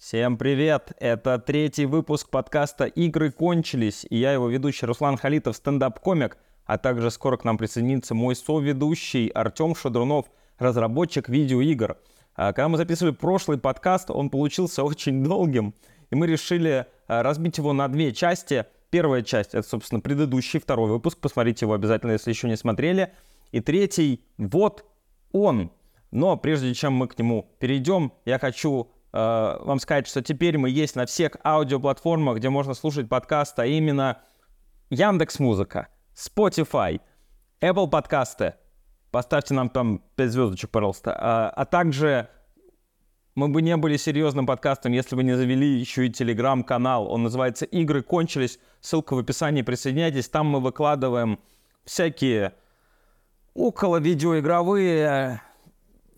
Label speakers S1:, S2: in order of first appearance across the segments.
S1: Всем привет! Это третий выпуск подкаста «Игры кончились» и я его ведущий Руслан Халитов, стендап-комик, а также скоро к нам присоединится мой соведущий Артем Шадрунов, разработчик видеоигр. А, когда мы записывали прошлый подкаст, он получился очень долгим, и мы решили а, разбить его на две части. Первая часть — это, собственно, предыдущий, второй выпуск, посмотрите его обязательно, если еще не смотрели. И третий — вот он. Но прежде чем мы к нему перейдем, я хочу вам сказать, что теперь мы есть на всех аудиоплатформах, где можно слушать подкаст, а именно Яндекс Музыка, Spotify, Apple подкасты. Поставьте нам там 5 звездочек, пожалуйста. А, а также мы бы не были серьезным подкастом, если бы не завели еще и телеграм-канал. Он называется «Игры кончились». Ссылка в описании, присоединяйтесь. Там мы выкладываем всякие около видеоигровые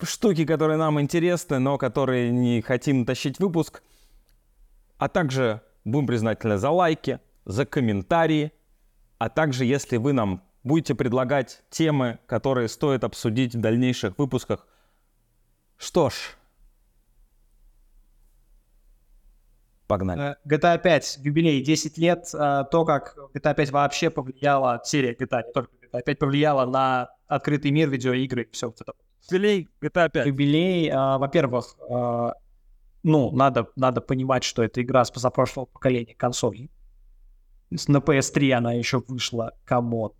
S1: штуки, которые нам интересны, но которые не хотим тащить выпуск. А также будем признательны за лайки, за комментарии, а также если вы нам будете предлагать темы, которые стоит обсудить в дальнейших выпусках. Что ж, погнали.
S2: Э, GTA 5, юбилей 10 лет, э, то, как GTA 5 вообще повлияла, серия GTA, не только GTA 5, повлияла на открытый мир видеоигры и все вот это.
S1: Юбилей GTA 5.
S2: Юбилей, а, во-первых, а, ну, надо, надо понимать, что это игра с позапрошлого поколения консолей. На PS3 она еще вышла, come on.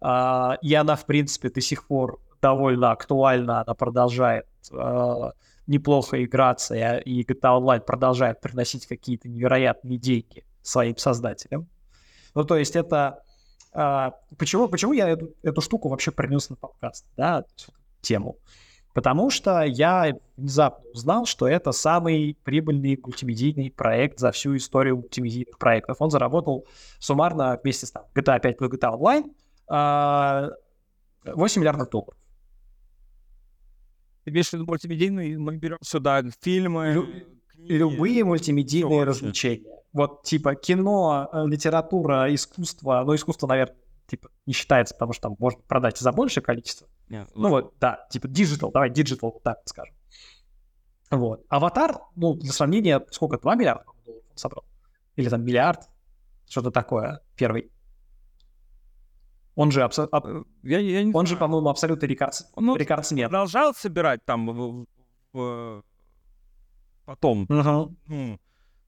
S2: А, и она, в принципе, до сих пор довольно актуальна, она продолжает а, неплохо играться, и GTA Online продолжает приносить какие-то невероятные деньги своим создателям. Ну, то есть это... А, почему, почему я эту, эту штуку вообще принес на подкаст? Да? Тему. Потому что я внезапно узнал, что это самый прибыльный мультимедийный проект за всю историю мультимедийных проектов. Он заработал суммарно вместе с там, GTA 5 плюс GTA Online 8 миллиардов долларов.
S1: Ты имеешь в виду мультимедийный, мы берем сюда фильмы, Лю-
S2: книги, любые мультимедийные развлечения. Вот типа кино, э, литература, искусство, ну искусство, наверное, типа не считается, потому что там можно продать за большее количество. Yeah, ну вот, да, типа digital, давай digital, вот так скажем. Вот. Аватар, ну, для сравнения, сколько, 2 миллиарда долларов он собрал? Или там миллиард? Что-то такое, первый. Он же, абсо... аб... Э, я, я не он знаю. же, по-моему, абсолютно рекордс... ну, рекордсмен.
S1: Продолжал собирать там в, в... потом. Uh-huh. Ну,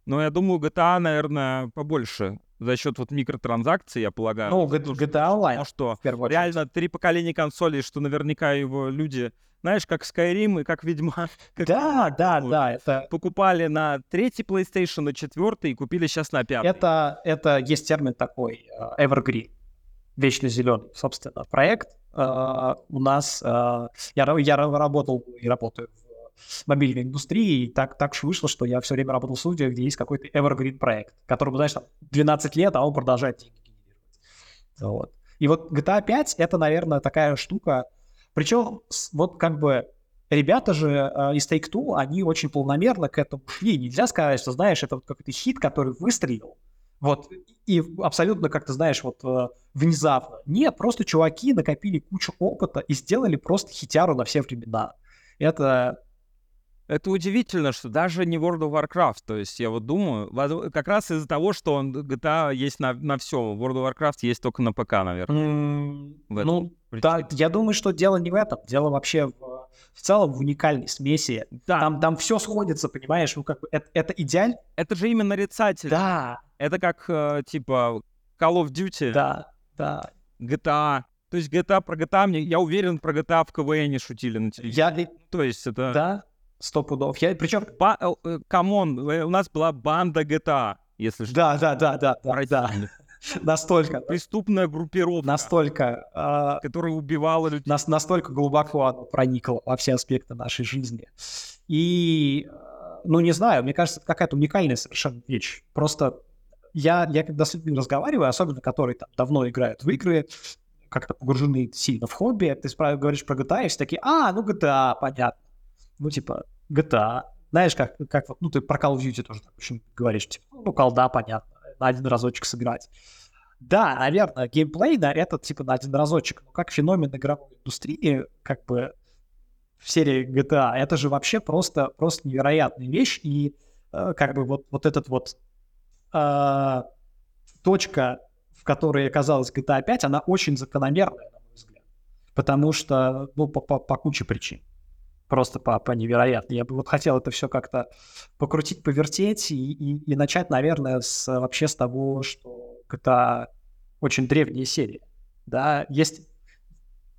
S1: но я думаю, GTA, наверное, побольше за счет вот микротранзакций, я полагаю.
S2: Ну, GTA Online.
S1: Ну что, реально три поколения консолей, что наверняка его люди, знаешь, как Skyrim и как Ведьмак. Как
S2: да, да, вот, да. Это...
S1: Покупали на третий PlayStation, на четвертый и купили сейчас на пятый.
S2: Это, это есть термин такой, uh, Evergreen, вечно зеленый, собственно, проект. Uh, у нас, uh, я, я работал и работаю мобильной индустрии, и так, так вышло, что я все время работал в студии, где есть какой-то evergreen проект, которому, знаешь, там 12 лет, а он продолжает деньги генерировать. Вот. И вот GTA 5 — это, наверное, такая штука, причем вот как бы ребята же э, из Take-Two, они очень полномерно к этому шли. Нельзя сказать, что, знаешь, это вот какой-то хит, который выстрелил, вот, и абсолютно, как ты знаешь, вот э, внезапно. Нет, просто чуваки накопили кучу опыта и сделали просто хитяру на все времена. Это
S1: это удивительно, что даже не World of Warcraft. То есть я вот думаю, как раз из-за того, что он GTA есть на, на все. World of Warcraft есть только на ПК, наверное.
S2: Mm, ну, да, я думаю, что дело не в этом. Дело вообще в, в целом в уникальной смеси. Да. Там, там все сходится, понимаешь? Ну, как бы это, это идеаль.
S1: Это же именно нарицатель.
S2: Да.
S1: Это как, э, типа, Call of Duty.
S2: Да, да.
S1: GTA. То есть GTA про GTA, мне, я уверен, про GTA в КВН шутили на телевизоре. Я... То есть это...
S2: Да, Сто пудов. Я, причем...
S1: Э, э, come on, э, у нас была банда GTA, если что.
S2: Да, да, да, да, да, да. Настолько.
S1: Преступная группировка.
S2: Настолько.
S1: Э, которая убивала людей.
S2: Нас, настолько глубоко она проникла во все аспекты нашей жизни. И, ну, не знаю, мне кажется, это какая-то уникальная совершенно вещь. Просто я, я когда с людьми разговариваю, особенно которые там давно играют в игры, как-то погружены сильно в хобби, ты говоришь про GTA, и все такие, а, ну GTA, понятно ну, типа, GTA, знаешь, как, как вот, ну, ты про Call of Duty тоже так очень говоришь, типа, ну, колда, понятно, на один разочек сыграть. Да, наверное, геймплей, да, это, типа, на один разочек, но как феномен игровой индустрии, как бы, в серии GTA, это же вообще просто, просто невероятная вещь, и э, как бы вот, вот этот вот э, точка, в которой оказалась GTA 5, она очень закономерная, на мой взгляд. Потому что, ну, по, по, по куче причин. Просто по невероятно. Я бы вот хотел это все как-то покрутить, повертеть и, и, и начать, наверное, с, вообще с того, что GTA очень древняя серия. Да, есть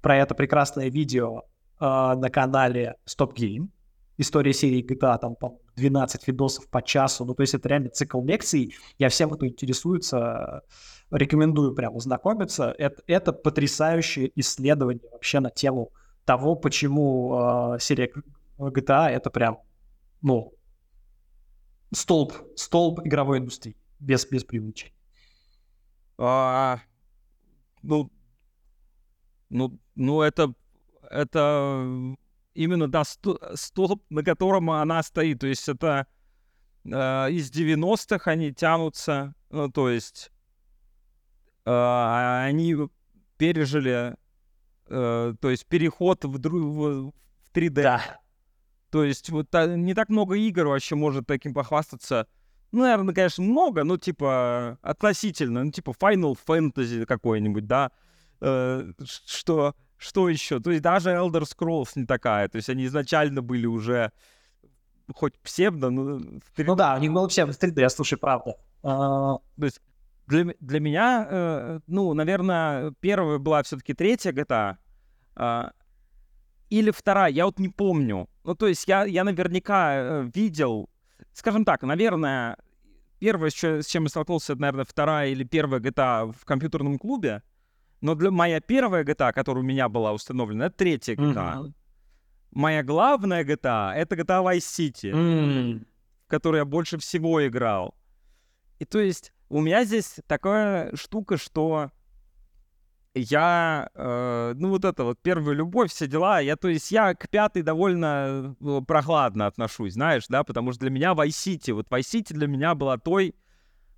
S2: про это прекрасное видео э, на канале Stop Game. История серии GTA, там, по 12 видосов по часу. Ну, то есть это реально цикл лекций. Я всем, кто интересуется, рекомендую прямо ознакомиться. Это, это потрясающее исследование вообще на тему того, почему э, серия GTA это прям, ну, столб, столб игровой индустрии, без, без преувеличения.
S1: А, ну, ну, ну это, это именно, да, столб, на котором она стоит. То есть это э, из 90-х они тянутся, ну, то есть э, они пережили, э, то есть переход в, в, в 3D.
S2: Да.
S1: То есть вот а, не так много игр вообще может таким похвастаться. Ну, наверное, конечно, много, но типа относительно, ну, типа Final Fantasy какой-нибудь, да, э, что что еще? То есть даже Elder Scrolls не такая. То есть они изначально были уже хоть псевдо, но...
S2: Ну да, у них было псевдо 3D, слушай, правда.
S1: А... То есть для, для меня, э, ну, наверное, первая была все-таки третья GTA, э, или вторая, я вот не помню. Ну, то есть я, я наверняка э, видел, скажем так, наверное, первое, с чем я столкнулся, это, наверное, вторая или первая GTA в компьютерном клубе, но для моя первая GTA, которая у меня была установлена, это третья GTA. Mm-hmm. Моя главная GTA — это GTA Vice City, mm-hmm. в которой я больше всего играл. И то есть у меня здесь такая штука, что я, э, ну вот это вот первая любовь, все дела, я, то есть я к пятой довольно э, прохладно отношусь, знаешь, да, потому что для меня Vice City, вот Vice City для меня была той,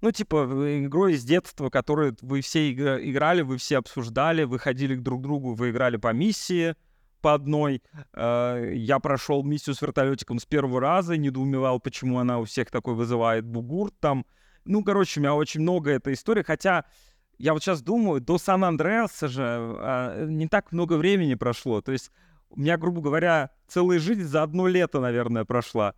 S1: ну, типа, игрой из детства, которую вы все играли, вы все обсуждали, вы ходили к друг другу, вы играли по миссии по одной. Э, я прошел миссию с вертолетиком с первого раза, недоумевал, почему она у всех такой вызывает бугурт там. Ну, короче, у меня очень много этой истории, хотя я вот сейчас думаю, до Сан-Андреаса же а, не так много времени прошло. То есть у меня, грубо говоря, целая жизнь за одно лето, наверное, прошла.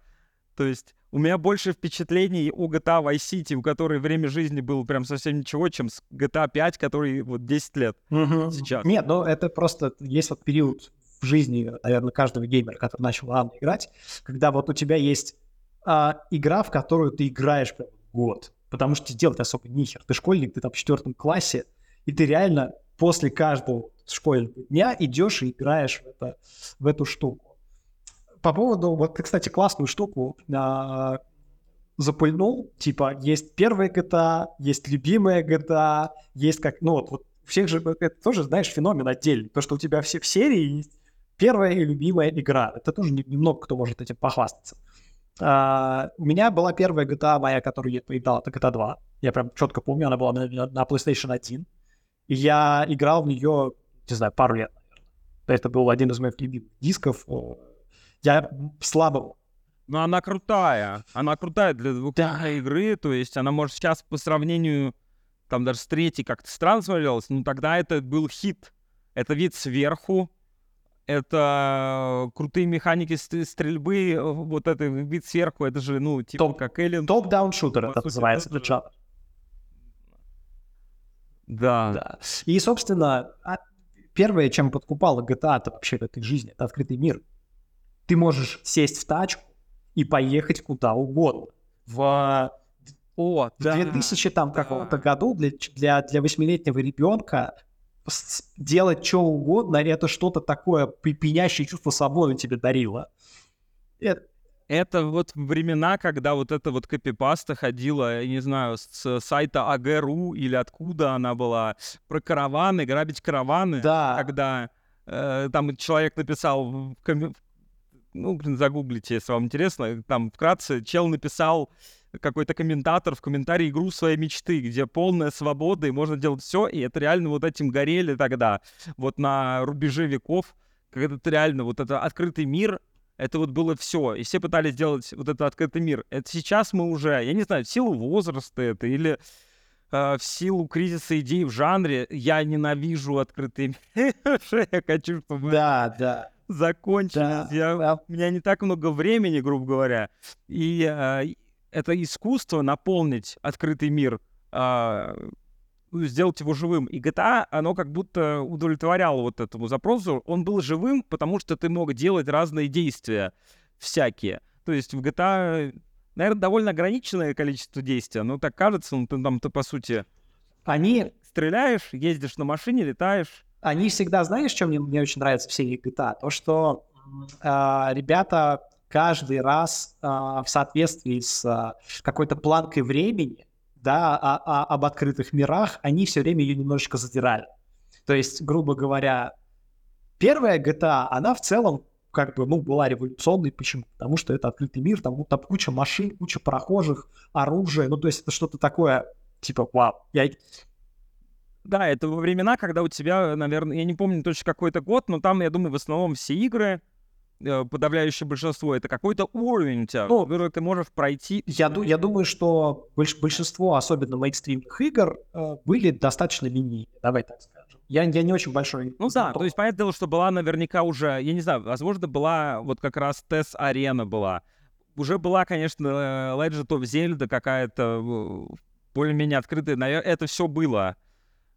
S1: То есть у меня больше впечатлений о GTA Vice City, у которой время жизни было прям совсем ничего, чем с GTA 5, который вот 10 лет угу. сейчас.
S2: Нет, ну это просто есть вот период в жизни, наверное, каждого геймера, который начал рано играть, когда вот у тебя есть а, игра, в которую ты играешь прям год, потому что делать особо нихер. Ты школьник, ты там в четвертом классе, и ты реально после каждого школьного дня идешь и играешь в, это, в эту штуку по поводу, вот ты, кстати, классную штуку а, запульнул, типа, есть первая GTA, есть любимая GTA, есть как, ну вот, вот всех же, это тоже, знаешь, феномен отдельный, то, что у тебя все в серии есть первая и любимая игра, это тоже немного кто может этим похвастаться. А, у меня была первая GTA моя, которую я поиграл, это GTA 2, я прям четко помню, она была на, на PlayStation 1, и я играл в нее, не знаю, пару лет, наверное. Это был один из моих любимых дисков, я слабо.
S1: Ну, она крутая. Она крутая для двух да. игры. То есть она, может, сейчас по сравнению, там даже с третьей как-то странно смотрелась, но тогда это был хит. Это вид сверху, это крутые механики стрельбы, вот это вид сверху, это же, ну, типа Топ, как Alien.
S2: Топ-даун шутер это называется, это жанр.
S1: Да.
S2: да. И, собственно, а, первое, чем подкупала GTA, это вообще в этой жизни, это открытый мир ты можешь сесть в тачку и поехать куда угодно. В, О, да, 2000 там да. какого-то году для, для, для 8-летнего ребенка делать что угодно, это что-то такое пьянящее чувство свободы тебе дарило.
S1: Это, это вот времена, когда вот эта вот копипаста ходила, я не знаю, с сайта АГРУ или откуда она была, про караваны, грабить караваны.
S2: Да.
S1: Когда э, там человек написал в, ком- ну, блин, загуглите, если вам интересно, там вкратце чел написал какой-то комментатор в комментарии игру своей мечты, где полная свобода, и можно делать все, и это реально вот этим горели тогда, вот на рубеже веков, когда это реально вот это открытый мир, Это вот было все. И все пытались сделать вот этот открытый мир. Это сейчас мы уже, я не знаю, в силу возраста это или э, в силу кризиса идей в жанре, я ненавижу открытый мир. Я хочу, чтобы
S2: Да, да.
S1: закончилось.
S2: Да,
S1: Я-
S2: да.
S1: У меня не так много времени, грубо говоря. И э, это искусство наполнить открытый мир, а, ну, сделать его живым. И GTA, оно как будто удовлетворяло вот этому запросу. Он был живым, потому что ты мог делать разные действия всякие. То есть в GTA, наверное, довольно ограниченное количество действий. Но так кажется, ну ты там ты по сути
S2: Они,
S1: стреляешь, ездишь на машине, летаешь.
S2: они всегда, знаешь, что мне, мне очень нравится в серии GTA? То, что а, ребята каждый раз а, в соответствии с а, какой-то планкой времени, да, а- а- об открытых мирах, они все время ее немножечко задирали. То есть, грубо говоря, первая GTA, она в целом как бы, ну, была революционной. Почему? Потому что это открытый мир, там, ну, там куча машин, куча прохожих, оружие. Ну, то есть это что-то такое, типа, вау. Я...
S1: Да, это во времена, когда у тебя, наверное, я не помню точно какой то год, но там, я думаю, в основном все игры, подавляющее большинство, это какой-то уровень у тебя,
S2: Ну,
S1: который ты можешь пройти.
S2: Я, я думаю, что больш- большинство, особенно мейнстримных игр, э, были достаточно линейные, давай так скажем. Я, я не очень большой...
S1: Ну да, то есть понятное дело, что была наверняка уже, я не знаю, возможно, была вот как раз TES-арена была. Уже была, конечно, э, Legend of Zelda какая-то э, более-менее открытая, наверное, это все было.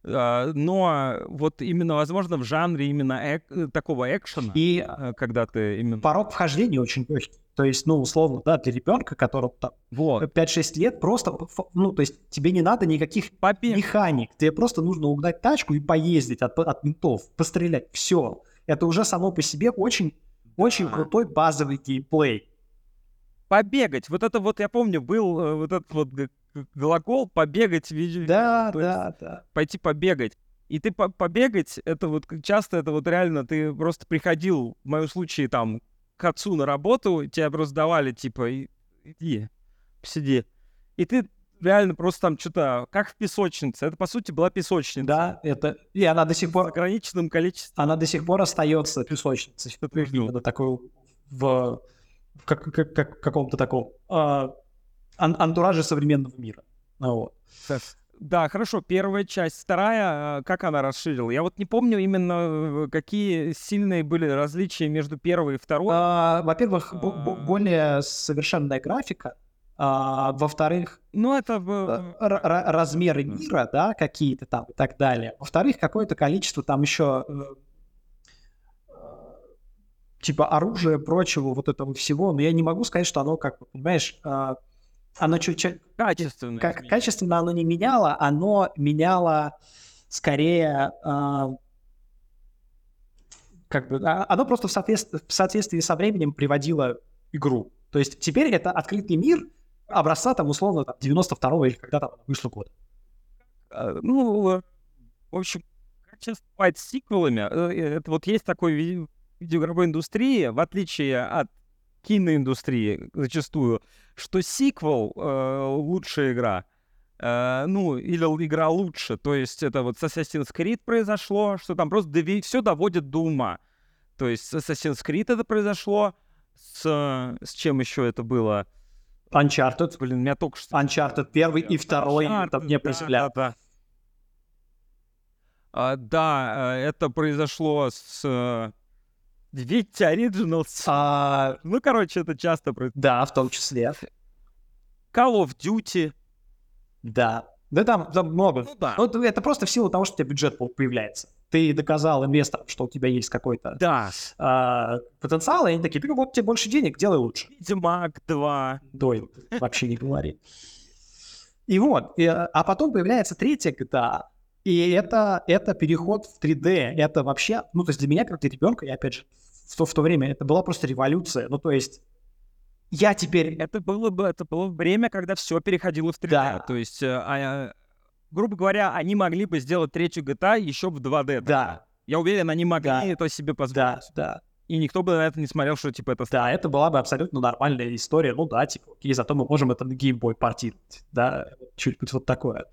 S1: А, Но вот именно, возможно, в жанре именно эк- э, такого экшена,
S2: И
S1: э, когда ты именно...
S2: порог вхождения очень легкий. То есть, ну, условно, да, для ребенка, которому там
S1: Вот.
S2: 5-6 лет, просто, ну, то есть тебе не надо никаких
S1: Побег.
S2: механик, тебе просто нужно угнать тачку и поездить от, от ментов, пострелять, все. Это уже само по себе очень, очень крутой базовый геймплей.
S1: побегать. Вот это вот, я помню, был э, вот этот вот глагол побегать, види-
S2: Да,
S1: есть
S2: да, да.
S1: пойти побегать. И ты по- побегать, это вот часто это вот реально ты просто приходил, в моем случае, там, к отцу на работу, тебя просто давали, типа, «И- иди, посиди. И ты реально просто там что-то, как в песочнице. Это, по сути, была песочница.
S2: Да, это... И она до сих
S1: С
S2: пор...
S1: ограниченным количеством.
S2: Она до сих пор остается песочницей. Именно такой в, в как- как- как- каком-то таком а, ан- антураже современного мира. Ну вот.
S1: Да, хорошо, первая часть. Вторая, э, как она расширила? Я вот не помню именно, э, какие сильные были различия между первой и второй.
S2: А, во-первых,
S1: А.
S2: более совершенная графика. А, во-вторых,
S1: Ну, это...
S2: э, размеры мира, да, какие-то там и так далее. Во-вторых, какое-то количество там еще э, типа оружия, прочего, вот этого всего. Но я не могу сказать, что оно, как понимаешь, а, оно чуть-чуть
S1: качественно.
S2: как, качественно оно не меняло, оно меняло скорее а, как бы оно просто в, соответств- в соответствии со временем приводило игру. То есть теперь это открытый мир образца там условно там, 92-го или когда там вышло год.
S1: А, Ну, э, в общем, с сиквелами, э, это вот есть такой ви- видеоигровой индустрии, в отличие от киноиндустрии зачастую, что сиквел э, лучшая игра, э, ну, или игра лучше, то есть это вот с Assassin's Creed произошло, что там просто все доводит до ума. То есть с Assassin's Creed это произошло, с, с чем еще это было?
S2: Uncharted,
S1: Блин, меня только что...
S2: Uncharted первый и второй,
S1: Uncharted,
S2: это мне
S1: да,
S2: поселял.
S1: да, да. А, да, э, это произошло с э, Витя Originals.
S2: А,
S1: Ну, короче, это часто происходит.
S2: да, в том числе.
S1: Call of Duty.
S2: Да. Да там, там много.
S1: Ну да.
S2: Ну, это- просто в силу того, что у тебя бюджет по- появляется. Ты доказал инвесторам, что у тебя есть какой-то
S1: Да.
S2: а, потенциал, и они такие, «Ну, вот тебе больше денег, делай лучше.
S1: Ведьмак 2.
S2: Дой, вообще не говори. И вот, и, а а потом появляется третья GTA, и это, это переход в 3D, это вообще, ну, то есть для меня, как для ребенка, я опять же, в то, в то время, это была просто революция, ну, то есть я теперь,
S1: Это было бы, это было время, когда все переходило в 3D.
S2: Да.
S1: То есть, э, а, грубо говоря, они могли бы сделать третью GTA еще в 2D.
S2: да,
S1: Я уверен, они могли
S2: Да.
S1: это себе
S2: да,
S1: позволить.
S2: да,
S1: И никто бы на это не смотрел, что типа это
S2: да, это была бы абсолютно нормальная история, ну, да, типа, окей, зато мы можем это на геймбой портировать, да, чуть-чуть вот такое.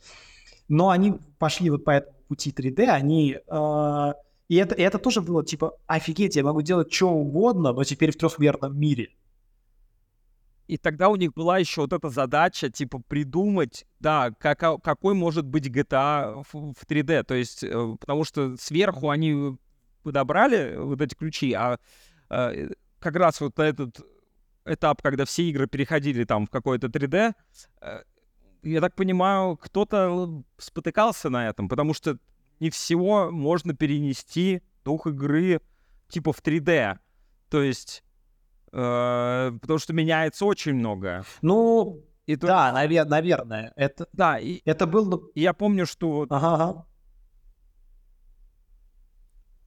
S2: Но они пошли вот по этому пути 3D, они... э, И это, и это тоже было типа, офигеть, я могу делать что угодно, но теперь в трехмерном мире.
S1: И тогда у них была еще вот эта задача, типа, придумать, да, как, какой может быть GTA в, в 3D. То есть, э, потому что сверху они подобрали вот эти ключи, а э, как раз вот этот этап, когда все игры переходили там в какое-то 3D, э, я так понимаю, кто-то спотыкался на этом, потому что не всего можно перенести дух игры типа в 3D. То есть, э, потому что меняется очень много.
S2: Ну, и то... да, навер- наверное. Это,
S1: да, и,
S2: это был... Ну,
S1: я помню, что...
S2: Ага, ага.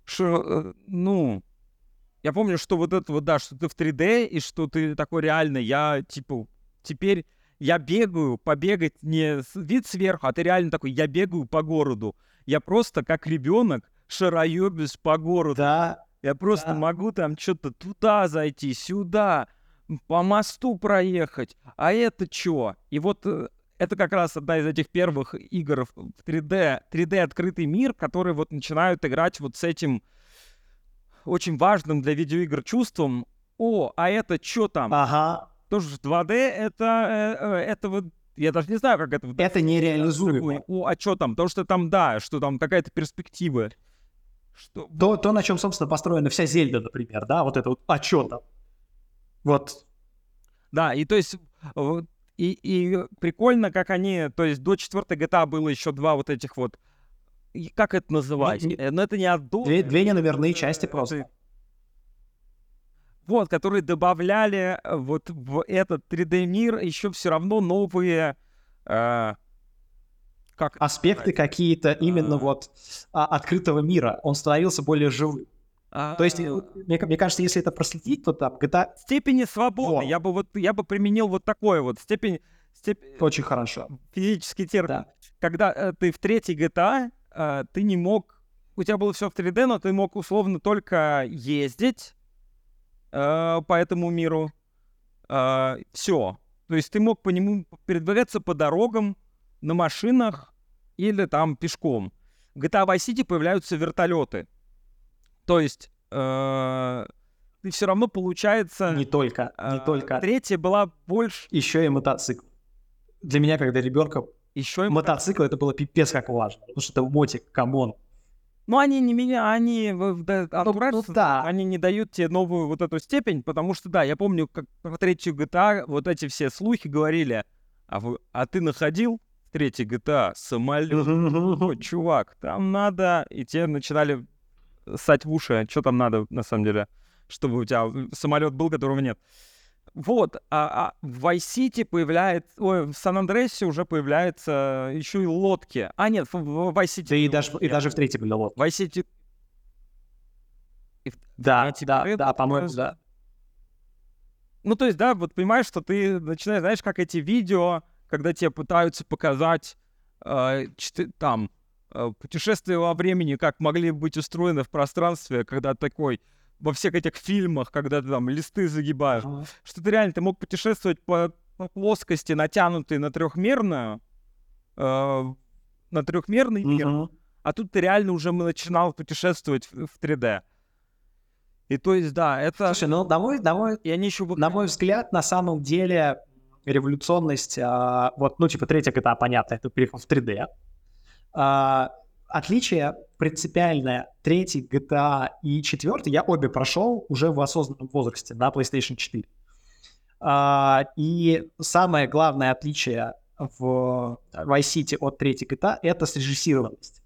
S1: Что, э, ну, я помню, что вот это вот, да, что ты в 3D, и что ты такой реально, я, типа, теперь я бегаю, побегать не вид сверху, а ты реально такой, я бегаю по городу. Я просто как ребенок шароебюсь по городу.
S2: Да.
S1: Я просто
S2: да.
S1: могу там что-то туда зайти, сюда, по мосту проехать. А это что? И вот э, это как раз одна из этих первых игр в 3D, 3D открытый мир, которые вот начинают играть вот с этим очень важным для видеоигр чувством. О, а это что там?
S2: Ага
S1: тоже 2D это, э, э, это вот я даже не знаю, как это...
S2: Это нереализуемо.
S1: О, а что там? Потому что там, да, что там какая-то перспектива.
S2: Что... То, то, на чем, собственно, построена вся Зельда, например, да, вот это вот, а что там? Вот.
S1: Да, и то есть, и, и прикольно, как они, то есть до четвертой GTA было еще два вот этих вот, как это называть? Ну,
S2: ну это не отдо... Две, две неномерные части просто.
S1: Вот, которые добавляли э, вот в этот 3D-мир еще все равно новые... Э,
S2: как аспекты какие-то именно а... вот а, открытого мира. Он становился более живым. А... То есть, э, мне, мне кажется, если это проследить, то там GTA...
S1: Степени свободы. Вот. Я бы вот я бы применил вот такое вот степень... Степ...
S2: Очень хорошо.
S1: Физический термин. Да. Когда э, ты в третьей GTA, э, ты не мог... У тебя было все в 3D, но ты мог условно только ездить, э, по этому миру. Э, все. То есть ты мог по нему передвигаться по дорогам, на машинах или там пешком. В GTA Vice City появляются вертолеты. То есть э, ты все равно получается...
S2: Не только, не
S1: э,
S2: только.
S1: Третья была больше...
S2: Еще и мотоцикл. Для меня, когда ребенка
S1: еще и
S2: мотоцикл, это было пипец как важно. Потому что это мотик, come on.
S1: Ну, они не меня, они да,
S2: ну, ну, да.
S1: они не дают тебе новую вот эту степень, потому что, да, я помню, как в третью GTA вот эти все слухи говорили, а, вы, а ты находил в третьей GTA самолет? Ой, чувак, там надо... И те начинали ссать в уши, что там надо, на самом деле, чтобы у тебя самолет был, которого нет. Вот, а, а в City появляется, ой, в Сан-Андреасе уже появляются еще и лодки. А, нет, в, в Vice City...
S2: Да и даже, и даже в третьей были лодки.
S1: В Vice City...
S2: И в... Да, да, да, да, по-моему, да.
S1: Ну, то есть, да, вот понимаешь, что ты начинаешь, знаешь, как эти видео, когда тебе пытаются показать э, чты, там э, путешествия во времени, как могли быть устроены в пространстве, когда такой во всех этих фильмах, когда ты там листы загибаешь, ага. что ты реально ты мог путешествовать по, по плоскости, натянутой на трехмерную, э, на трехмерный мир, uh а тут ты реально уже начинал путешествовать в, в 3D. И то есть, да, это...
S2: Слушай, ну, на мой, на мой,
S1: и они еще...
S2: на мой взгляд, на самом деле, революционность, а, вот, ну, типа, третья GTA, понятно, это переход в 3D. А, отличие принципиальное третий GTA и четвертый я обе прошел уже в осознанном возрасте на PlayStation 4. А, и самое главное отличие в Vice City от третьей GTA это срежиссированность.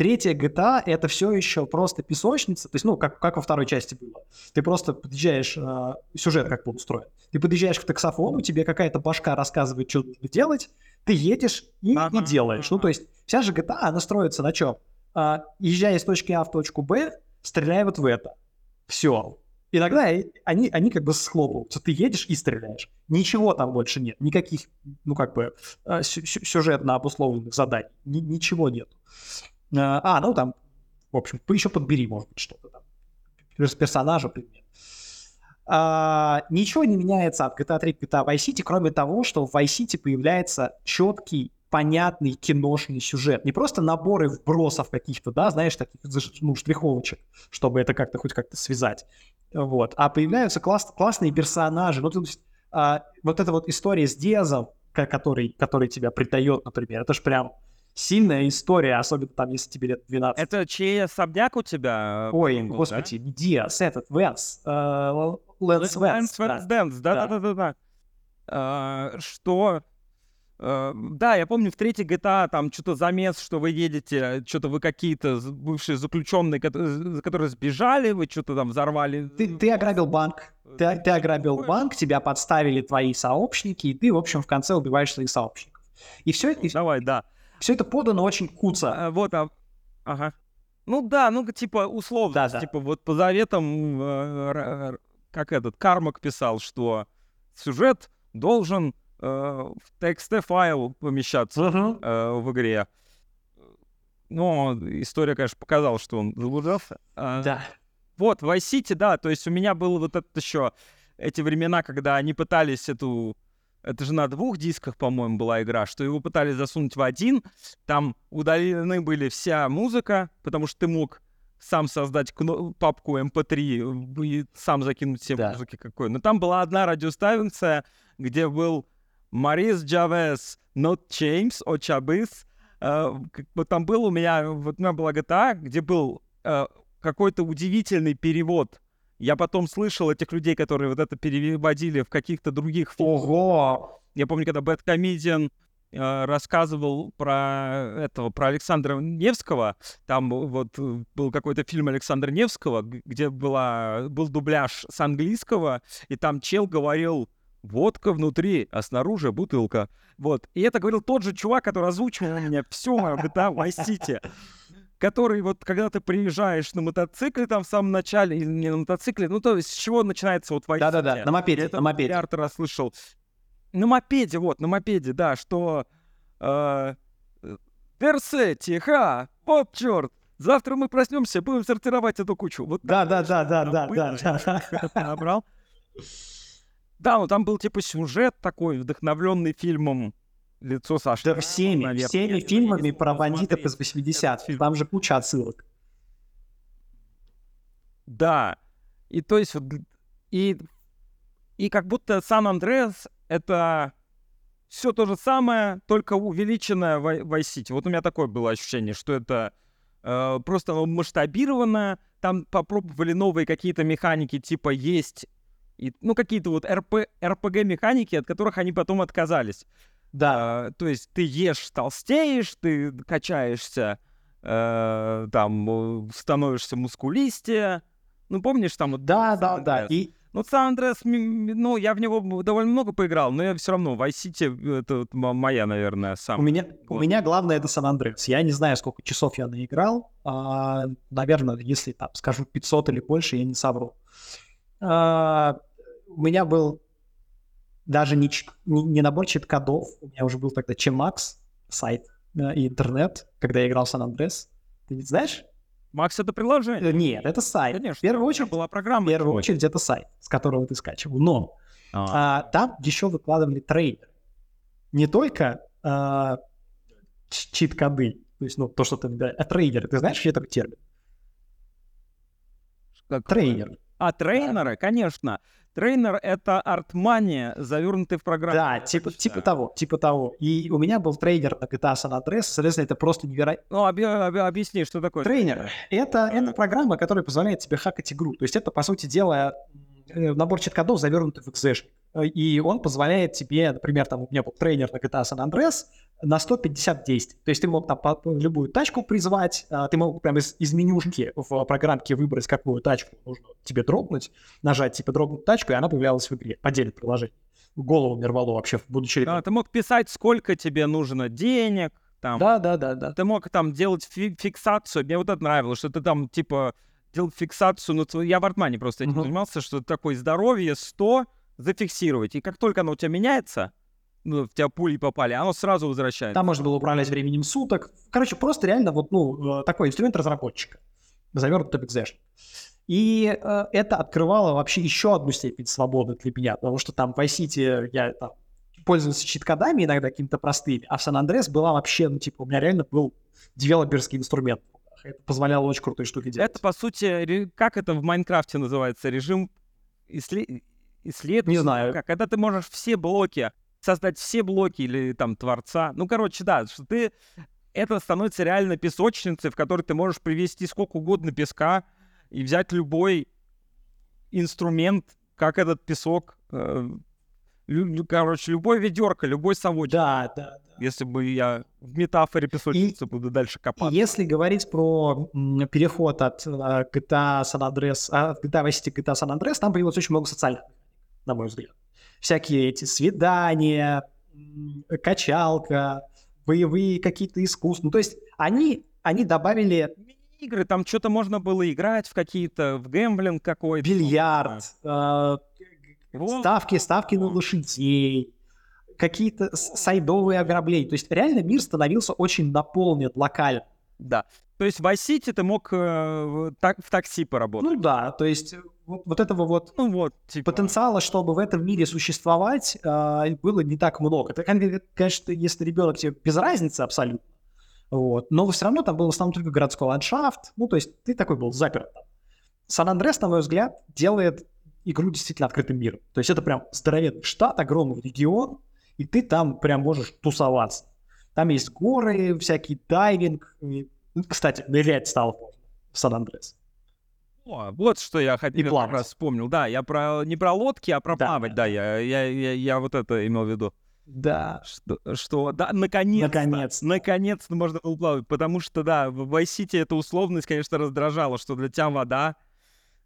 S2: Третья GTA это все еще просто песочница, то есть, ну, как, как во второй части было. Ты просто подъезжаешь, э, сюжет как был устроен. Ты подъезжаешь к таксофону, тебе какая-то башка рассказывает, что делать, ты едешь и, и делаешь. Ну, то есть, вся же GTA, она строится на чем? а, езжая из точки А в точку Б, стреляй вот в это. Все. Иногда они, они как бы схлопываются. Ты едешь и стреляешь. Ничего там больше нет. Никаких, ну как бы, а, сюжетно обусловленных заданий. Ни, ничего нет. А, а, ну там, в общем, еще подбери, может быть, что-то там. Персонажа, предмет. А, ничего не меняется от GTA 3 к GTA Vice City, кроме того, что в Vice City появляется четкий понятный киношный сюжет. Не просто наборы вбросов каких-то, да, знаешь, таких ну, штриховочек, чтобы это как-то хоть как-то связать. Вот. А появляются класс, классные персонажи. Ну, то есть, а, вот эта вот история с Диазом, который, который тебя предает, например, это же прям сильная история, особенно там, если тебе лет 12.
S1: Это чей особняк у тебя?
S2: Ой, был, господи, да? Диас, этот, Венс, э, Лэнс Венс.
S1: Лэнс Венс, да-да-да. А, что Uh, да, я помню в третьей GTA там что-то замес, что вы едете, что-то вы какие-то бывшие заключенные, которые, которые сбежали, вы что-то там взорвали.
S2: Ты, ты ограбил банк, ты, ты ограбил банк, тебя подставили твои сообщники, и ты, в общем, в конце убиваешь своих сообщников. И все это...
S1: Давай, да.
S2: Все это подано очень куца.
S1: А, вот, а... ага. Ну да, ну типа условно, да, да. типа вот по заветам, э, как этот Кармак писал, что сюжет должен э, в TXT файл помещаться uh-huh. э, в игре. Но история, конечно, показала, что он заблуждался.
S2: А, да.
S1: Вот, в Vice City, да, то есть у меня было вот это еще эти времена, когда они пытались эту это же на двух дисках, по-моему, была игра, что его пытались засунуть в один, там удалены были вся музыка, потому что ты мог сам создать кно- папку MP3 эм и сам закинуть все да. музыки какой. Но там была одна радиостанция, где был Марис Джавес, Not James. Э, вот там был у меня, вот у меня была GTA, где был э, какой-то удивительный перевод я потом слышал этих людей, которые вот это переводили в каких-то других
S2: фильмах. Ого!
S1: Я помню, когда Бэт Комедиан э, рассказывал про этого, про Александра Невского. Там вот э, был какой-то фильм Александра Невского, где была, был дубляж с английского, и там чел говорил водка внутри, а снаружи бутылка. Вот. И это говорил тот же чувак, который озвучивал у меня мою GTA Vice City который вот когда ты приезжаешь на мотоцикле там в самом начале, или не на мотоцикле, ну то есть с чего начинается вот
S2: война? Да-да-да, на мопеде,
S1: это
S2: на мопеде.
S1: Миллиард раз слышал. На мопеде, вот, на мопеде, да, что... Э, Персети, ха, вот черт, завтра мы проснемся, будем сортировать эту кучу. Вот
S2: да, да, да, да, да, да,
S1: да. Набрал. Да, ну там был типа сюжет такой, вдохновленный фильмом лицо Саши.
S2: Да всеми, наверное. всеми фильмами про бандитов из 80-х. Там же куча отсылок.
S1: Да. И то есть, и, и как будто Сан-Андреас — это все то же самое, только увеличенное в Vice City. Вот у меня такое было ощущение, что это э, просто масштабировано, там попробовали новые какие-то механики, типа есть, и, ну, какие-то вот РП, РПГ-механики, от которых они потом отказались. Да, э, то есть ты ешь, толстеешь, ты качаешься, э, там становишься мускулистее. Ну, помнишь, там вот...
S2: Да, да, да. И...
S1: Ну, Сан Андреас, ну, я в него довольно много поиграл, но я все равно, Vice City, это моя, наверное, самая.
S2: У меня, вот. у меня главное это Сан Андреас. Я не знаю, сколько часов я наиграл. А, наверное, если там скажу 500 или больше, я не совру. А, у меня был даже не, не, не набор чит-кодов, у меня уже был тогда Chemax, сайт э, и интернет, когда я играл в San Andreas. Ты не знаешь?
S1: Макс это приложение? Э,
S2: нет, это сайт.
S1: Конечно.
S2: В первую очередь
S1: была программа.
S2: В первую очередь это сайт, с которого ты скачивал. Но а. А, там еще выкладывали трейдеры. Не только а, чит-коды, то есть ну, то, что ты... А трейдеры. Ты знаешь, что это термин?
S1: Как... Трейдер. А, трейнеры, конечно. Трейнер — это артмания, завернутый в программу.
S2: Да, типа, типа того, типа того. И у меня был трейнер на GTA San Andreas, соответственно, это просто невероятно.
S1: Ну, об, об, объясни, что такое
S2: трейнер. Это, это программа, которая позволяет тебе хакать игру. То есть это, по сути дела, набор чит-кодов, завернутый в экзешник. И он позволяет тебе, например, там у меня был трейнер на GTA San Andreas, на 150 действий. То есть ты мог там любую тачку призвать, а, ты мог прямо из, из менюшки в программке выбрать, какую тачку нужно тебе дропнуть, нажать типа дропнуть тачку, и она появлялась в игре, поделить приложение. Голову мне рвало вообще, будучи...
S1: Да, ты мог писать, сколько тебе нужно денег, там.
S2: Да, да, да, да.
S1: Ты мог там делать фи- фиксацию. Мне вот это нравилось, что ты там типа делал фиксацию. Ну, я в Артмане просто этим uh-huh. занимался, что такое здоровье 100 зафиксировать. И как только оно у тебя меняется, ну, в тебя пули попали, оно сразу возвращается.
S2: Там можно было управлять временем суток. Короче, просто реально вот, ну, э, такой инструмент разработчика. Завернутый экзешн. И э, это открывало вообще еще одну степень свободы для меня, потому что там в Vice City я там пользоваться чит-кодами иногда какими-то простыми, а в Сан-Андрес была вообще, ну, типа, у меня реально был девелоперский инструмент. Это позволяло очень крутые штуки делать.
S1: Это, по сути, как это в Майнкрафте называется? Режим иссле- исследования?
S2: Не знаю.
S1: Как? Когда ты можешь все блоки, создать все блоки или там творца. Ну, короче, да, что ты... Это становится реально песочницей, в которой ты можешь привести сколько угодно песка и взять любой инструмент, как этот песок. э, лю- короче, любой ведерко, любой совочек.
S2: Да, да, да.
S1: Если бы я в метафоре песочницы буду дальше
S2: И
S1: копаться.
S2: если говорить про переход от GTA San Andreas, от GTA Vice City к GTA San Andreas, там появилось очень много социальных на мой взгляд. Всякие эти свидания, качалка, боевые какие-то искусства. Ну, то есть они, они добавили
S1: игры, там что-то можно было играть в какие-то, в гэмблинг какой-то.
S2: бильярд, э,
S1: Вот.
S2: ставки, ставки на лошадей, какие-то сайдовые ограбления. То есть реально мир становился очень наполнен локально.
S1: Да. То есть в Vice City ты мог э, в, так- в такси поработать.
S2: Ну да, то есть э, вот, вот этого вот
S1: Ну, вот, типа.
S2: потенциала, чтобы в этом мире существовать, а, было не так много. Это, кон- конечно, если ребенок тебе без разницы абсолютно, вот, но все равно там был в основном только городской ландшафт, ну, то есть ты такой был заперт. Сан-Андрес, на мой взгляд, делает игру действительно открытым миром. То есть это прям здоровенный штат, огромный регион, и ты там прям можешь тусоваться. Там есть горы, всякий дайвинг. ну, Кстати, нырять стало в Сан-Андрес.
S1: О, вот что я хотел, как
S2: плавать.
S1: раз вспомнил. Да, я про не про лодки, а про
S2: Да,
S1: плавать,
S2: да.
S1: я, я, я, я вот это имел в виду.
S2: Да,
S1: Что, что да, наконец
S2: Наконец-то.
S1: наконец-то можно было плавать, потому что, да, в City эта условность, конечно, раздражала, что для тебя вода,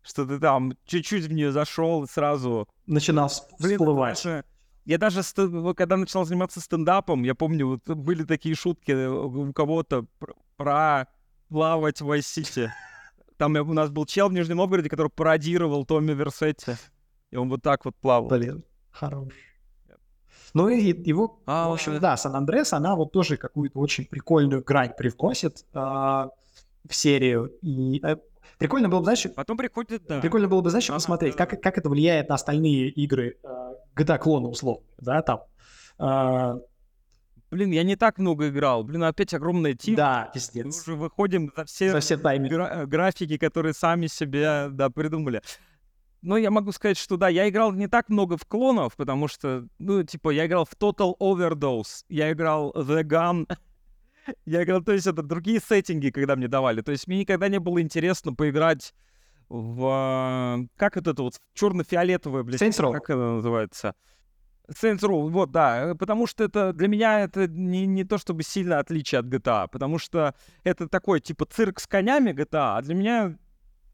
S1: что ты там чуть-чуть в нее зашел и сразу
S2: начинал
S1: Блин,
S2: всплывать.
S1: даже- Я даже, когда начал заниматься стендапом, я помню, вот были такие шутки у кого-то пр- про плавать в City. Там у нас был чел в Нижнем Новгороде, который пародировал Томми Версетти. И он вот так вот плавал.
S2: Блин, хорош. Ну и его,
S1: А,
S2: в общем,
S1: э.
S2: да, Сан-Андрес, она вот тоже какую-то очень прикольную грань привносит а, в серию. И э, прикольно было бы, знаешь,
S1: Потом приходит, да.
S2: прикольно было бы, знаешь,
S1: Ага,
S2: посмотреть,
S1: да.
S2: как, как это влияет на остальные игры а, GTA-клона, условно, да, там. А,
S1: Блин, я не так много играл. Блин, опять огромная тима.
S2: да,
S1: Мы
S2: пиздец.
S1: уже выходим за все
S2: За все
S1: гра- графики, которые сами себе, да, придумали. Ну, я могу сказать, что да, я играл не так много в клонов, потому что, ну, типа, я играл в Total Overdose, я играл The Gun, я играл, то есть это другие сеттинги, когда мне давали. То есть мне никогда не было интересно поиграть в... а, Как это вот черно-фиолетовое, блядь,
S2: Saints Row.
S1: как это называется? Saints Row, вот, да, э, потому что это для меня это не, не то чтобы сильно отличие от GTA, потому что это такой, типа, цирк с конями GTA, а для меня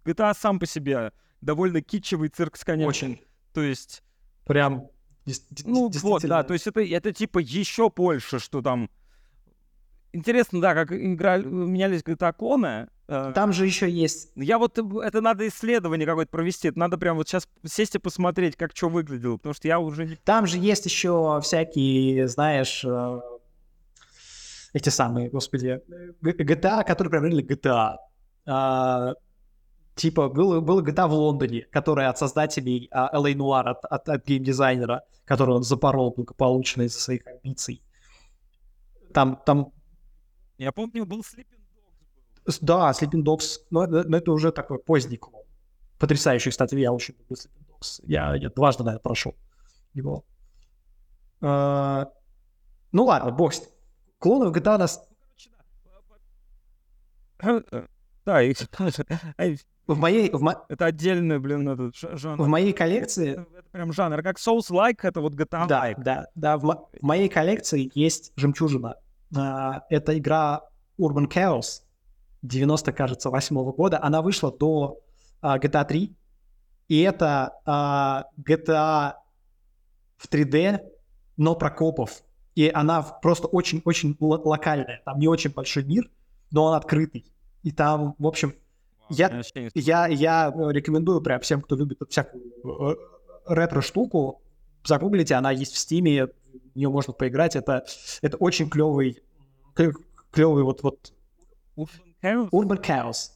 S1: GTA сам по себе довольно кичевый цирк с конями.
S2: Очень.
S1: То есть,
S2: Прям
S1: ну вот, да, то есть это, это типа еще больше, что там... Интересно, да, как игра... менялись GTA-клоны. э,
S2: Там же еще есть
S1: я вот, э, это надо исследование какое-то провести, это надо прям вот сейчас сесть и посмотреть, как что выглядело, потому что я уже.
S2: Там же есть еще всякие, знаешь, э, эти самые, господи, GTA, которые превратили GTA. А, типа, было, было GTA в Лондоне, которое от создателей а, LA Noir, от, от, от геймдизайнера, который он запорол благополучно из-за своих амбиций. Там, там,
S1: Я помню, был Sleeping Dogs.
S2: да, Sleeping Dogs, но, это- но это уже такой поздний клон. Потрясающий, кстати, я очень люблю Sleeping Dogs. Я, я дважды, наверное, прошел его. А, ну ладно, бог с ним. Клонов GTA нас
S1: Короче, да. Их... Ай,
S2: в моей, в, мо-
S1: Это отдельный, блин, этот жанр.
S2: в моей коллекции,
S1: Это, это прям жанр. Как Souls-like, это вот GTA
S2: да, да, да, в, мо- в моей коллекции есть жемчужина. А, это игра Urban Chaos 90, кажется, восьмого года. Она вышла до а, GTA 3. И это а, GTA в 3D, но про копов. И она просто очень-очень локальная. Там не очень большой мир, но он открытый. И там, в общем, Я- я, я э, рекомендую прям всем, кто любит всякую э, ретро-штуку, загуглите, она есть в Стиме, в нее можно поиграть. Это, это очень клевый, клевый вот, вот
S1: Urban Chaos?
S2: Urban Chaos.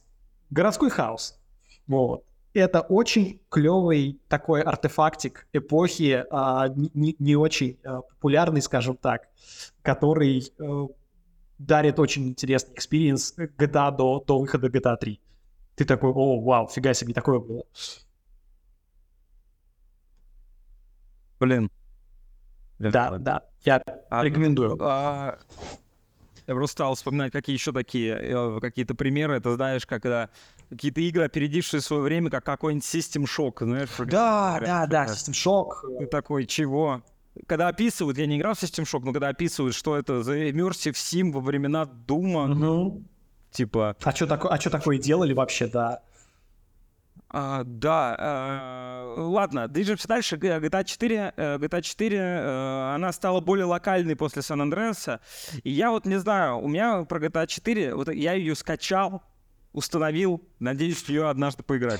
S2: Городской хаос. Вот. это очень клевый такой артефактик эпохи, а, не, не очень а, популярный, скажем так, который а, дарит очень интересный experience GTA до, до выхода GTA 3. Ты такой, о, вау, фига себе, такое было.
S1: Блин.
S2: Да, да, я а, рекомендую. А,
S1: я просто стал вспоминать, какие еще такие э, какие-то примеры. Это знаешь, когда какие-то игры, опередившие свое время, как какой-нибудь System Shock, знаешь?
S2: Да, да, да, System Shock.
S1: Ты такой, чего? Когда описывают, я не играл в System Shock, но когда описывают, что это за Immersive Sim во времена Дума, угу. типа...
S2: А что такое, а такое делали вообще, да?
S1: А, да, а, ладно, движемся дальше. GTA 4, GTA 4, она стала более локальной после Сан-Андреаса. И я вот не знаю, у меня про GTA 4, вот я ее скачал, установил, надеюсь, в нее однажды поиграть.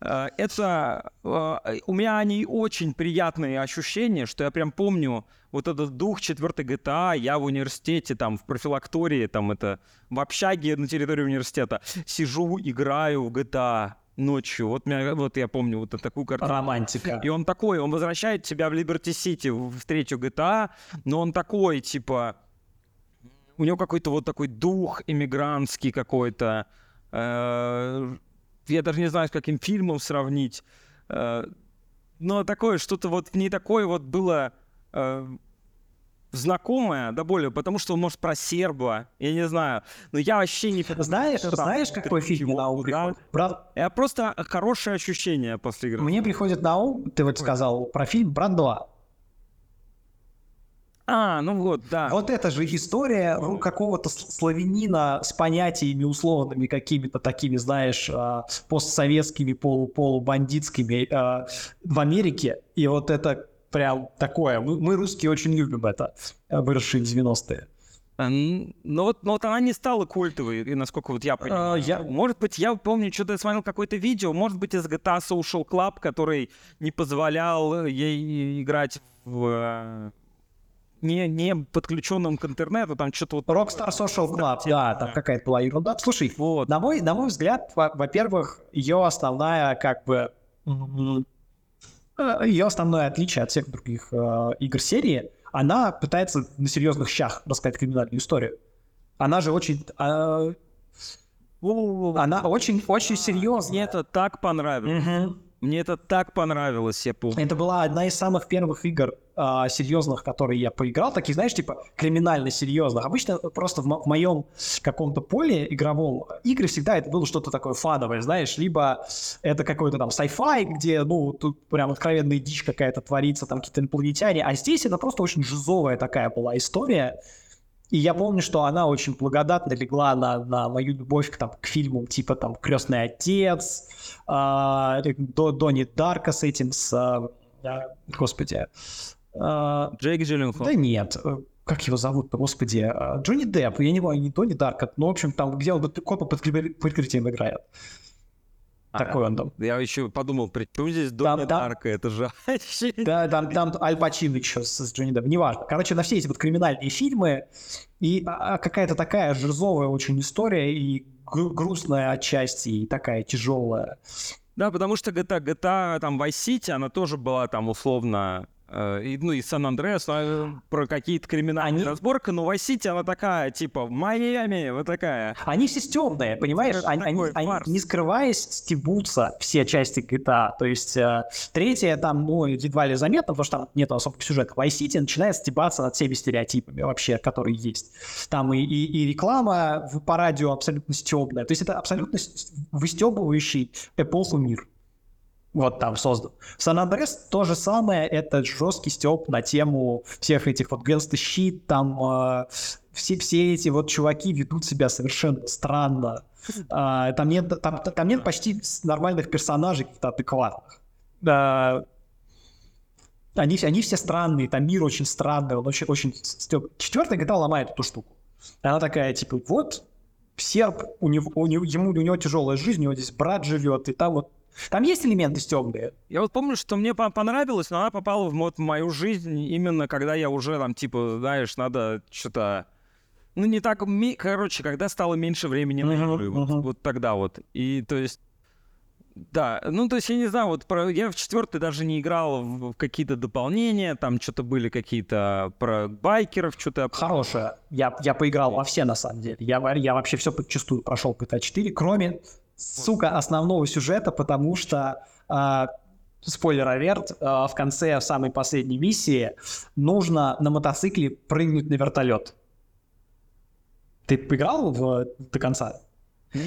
S1: А, это у меня они очень приятные ощущения, что я прям помню вот этот дух четвертой GTA, я в университете, там, в профилактории, там, это, в общаге на территории университета, сижу, играю в GTA, ночью. Вот, меня, вот я помню вот такую картину.
S2: Романтика.
S1: И он такой, он возвращает тебя в Либерти Сити, в третью GTA, но он такой, типа, у него какой-то вот такой дух иммигрантский какой-то. Э, я даже не знаю, с каким фильмом сравнить. Э, но такое, что-то вот не такое вот было э, знакомая до боли, потому что может про серба, я не знаю. Но я вообще не...
S2: Знаешь, что знаешь, какой фильм на ум
S1: да? Брат... Я просто хорошее ощущение после игры.
S2: Мне приходит на ум, ты вот сказал, про фильм «Брат 2».
S1: А, ну вот, да.
S2: Вот это же история какого-то славянина с понятиями условными какими-то такими, знаешь, а, постсоветскими, полу полубандитскими а, в Америке. И вот это прям такое. Мы, мы русские очень любим это, э, выросшие в 90-е.
S1: Ну вот, ну вот она не стала культовой, и насколько вот я понимаю. Uh, я... Может быть, я помню, что-то я смотрел какое-то видео, может быть, из GTA Social Club, который не позволял ей играть в э, не, не подключенным к интернету, там что-то вот...
S2: Rockstar Social Club, да, там какая-то была ерунда. Слушай, вот. на, мой, на мой взгляд, во-первых, ее основная как бы Э, ее основное отличие от всех других э, игр серии, она пытается на серьезных щах рассказать криминальную историю. Она же очень... Э, она очень, очень серьезная.
S1: Мне это так понравилось. Угу. Мне это так понравилось, я помню.
S2: Это была одна из самых первых игр а, серьезных, которые я поиграл, таких, знаешь, типа криминально серьезных. Обычно просто в, мо- в моем каком-то поле игровом игры всегда это было что-то такое фановое, знаешь, либо это какой-то там sci-fi, где, ну, тут прям откровенная дичь какая-то творится, там какие-то инопланетяне, а здесь это просто очень жизовая такая была история, и я помню, что она очень благодатно легла на, на мою любовь к, там, к фильмам типа там «Крестный отец», э, до, Донни Дарка с этим, с... Э, господи...
S1: Э, Джейк Джилленхол.
S2: Да нет, э, как его зовут господи, э, Джонни Депп, я не помню, не Донни Дарка, но, в общем, там, где он копа под прикрытием играет. Такой он там.
S1: Я еще подумал, почему здесь Донни Дарка, это же...
S2: Да, там, там Аль Пачино еще с, с Джонни Деппом, неважно. Короче, на все эти вот криминальные фильмы и а, а какая-то такая жирзовая очень история и грустная отчасти, и такая тяжелая.
S1: Да, потому что GTA, GTA там Vice City, она тоже была там условно и, ну, и Сан-Андреас, а, про какие-то криминальные они... разборки, но Vice City, она такая, типа, в Майами, вот такая.
S2: Они все темные, понимаешь? Они, они, они, не скрываясь, стебутся все части GTA. То есть э, третья там, ну, едва ли заметно, потому что там нет особых сюжетов. Vice City начинает стебаться над всеми стереотипами вообще, которые есть. Там и, и, и реклама по радио абсолютно стебная. То есть это абсолютно выстебывающий эпоху мир вот там создан. Сан Андрес то же самое, это жесткий степ на тему всех этих вот Генста Щит, там э, все, все эти вот чуваки ведут себя совершенно странно. Э, там, нет, там, там нет почти нормальных персонажей каких-то адекватных. Э, они, они все странные, там мир очень странный, он очень, очень. Четвертая GTA ломает эту штуку. Она такая, типа, вот серб, у него, у него, ему, у него тяжелая жизнь, у него здесь брат живет, и там вот там есть элементы стёбные?
S1: Я вот помню, что мне понравилось, но она попала в, вот, мою жизнь именно когда я уже там, типа, знаешь, надо что-то... Ну, не так... Короче, когда стало меньше времени на игры. Uh-huh, вот, uh-huh. вот тогда вот. И, то есть... Да, ну то есть я не знаю, вот про, я в четвертый даже не играл в, в какие-то дополнения, там что-то были какие-то про байкеров, что-то.
S2: Хорошая. Я, я поиграл во все на самом деле. Я, я вообще все подчастую прошел GTA 4, кроме, сука, основного сюжета, потому что а, спойлер алерт, в конце в самой последней миссии нужно на мотоцикле прыгнуть на вертолет. Ты поиграл в, до конца?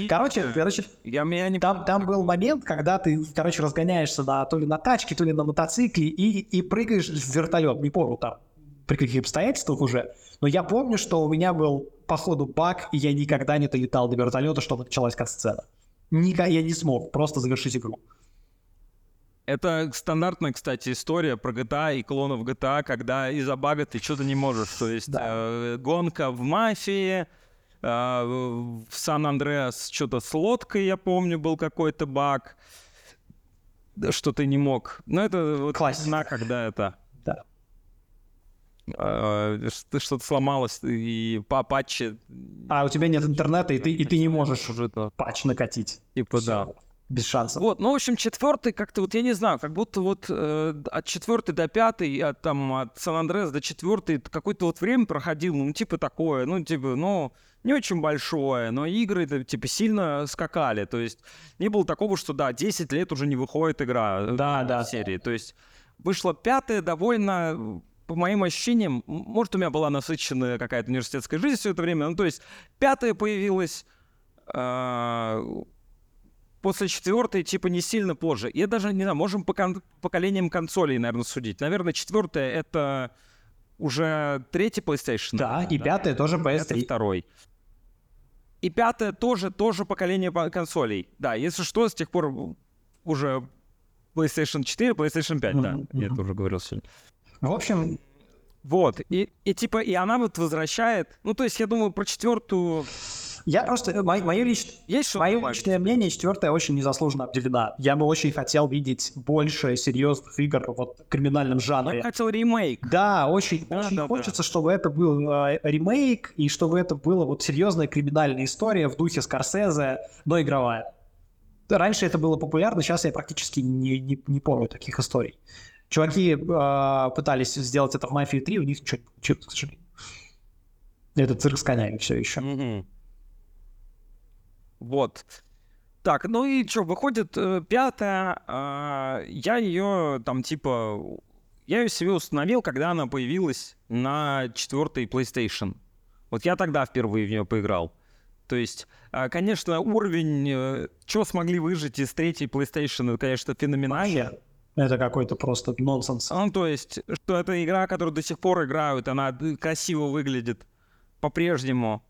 S2: Короче, короче, я, меня не... там, там был момент, когда ты, короче, разгоняешься на, то ли на тачке, то ли на мотоцикле и, и прыгаешь в вертолет. Не помню там при каких обстоятельствах уже. Но я помню, что у меня был по ходу баг, и я никогда не долетал до вертолета, чтобы началась кат-сцена. Никогда я не смог просто завершить игру.
S1: Это стандартная, кстати, история про GTA и клонов GTA, когда из-за бага ты что-то не можешь. То есть да. э, гонка в мафии, а, в Сан-Андреас что-то с лодкой, я помню, был какой-то баг, что ты не мог. Но это вот
S2: Классика.
S1: когда это... А, что-то сломалось, и по патче...
S2: А у тебя нет интернета, и ты, и ты не можешь уже патч накатить.
S1: Типа, да
S2: без шансов.
S1: Вот, ну, в общем, четвертый как-то, вот я не знаю, как будто вот э, от четвертой до пятой, от, там, от Сан-Андреас до четвертой какое-то вот время проходил, ну, типа такое, ну, типа, ну, не очень большое, но игры, типа, сильно скакали, то есть не было такого, что, да, 10 лет уже не выходит игра
S2: э, да, да.
S1: серии, то есть вышла пятая довольно по моим ощущениям, может, у меня была насыщенная какая-то университетская жизнь все это время, ну, то есть пятая появилась, э, после четвертой, типа, не сильно позже. Я даже не знаю, можем по кон- поколениям консолей, наверное, судить. Наверное, четвертая это уже третий PlayStation.
S2: Да, и да. пятая тоже PS3. Это
S1: второй. И пятая тоже, тоже поколение консолей. Да, если что, с тех пор уже PlayStation 4, PlayStation 5, mm-hmm. да. Я это уже говорил сегодня.
S2: В общем...
S1: Вот, и, и типа, и она вот возвращает... Ну, то есть, я думаю, про четвертую
S2: я просто, мое, мое, лич... Есть мое личное мнение, четвертая очень незаслуженно обделена. Я бы очень хотел видеть больше серьезных игр вот, в криминальном жанре.
S1: Я хотел ремейк.
S2: Да, очень, да, очень да, хочется, да. чтобы это был э, ремейк, и чтобы это была вот серьезная криминальная история в духе Скорсезе, но игровая. Раньше это было популярно, сейчас я практически не, не, не помню таких историй. Чуваки э, пытались сделать это в «Мафии 3», у них не получилось, к сожалению. Это цирк с конями все еще.
S1: Mm-hmm. Вот. Так, ну и что, выходит э, пятая, э, я ее там типа, я ее себе установил, когда она появилась на четвертой PlayStation. Вот я тогда впервые в нее поиграл. То есть, э, конечно, уровень, э, что смогли выжить из третьей PlayStation, это, конечно, феноменально.
S2: Это какой-то просто нонсенс.
S1: Ну, то есть, что это игра, которую до сих пор играют, она красиво выглядит по-прежнему.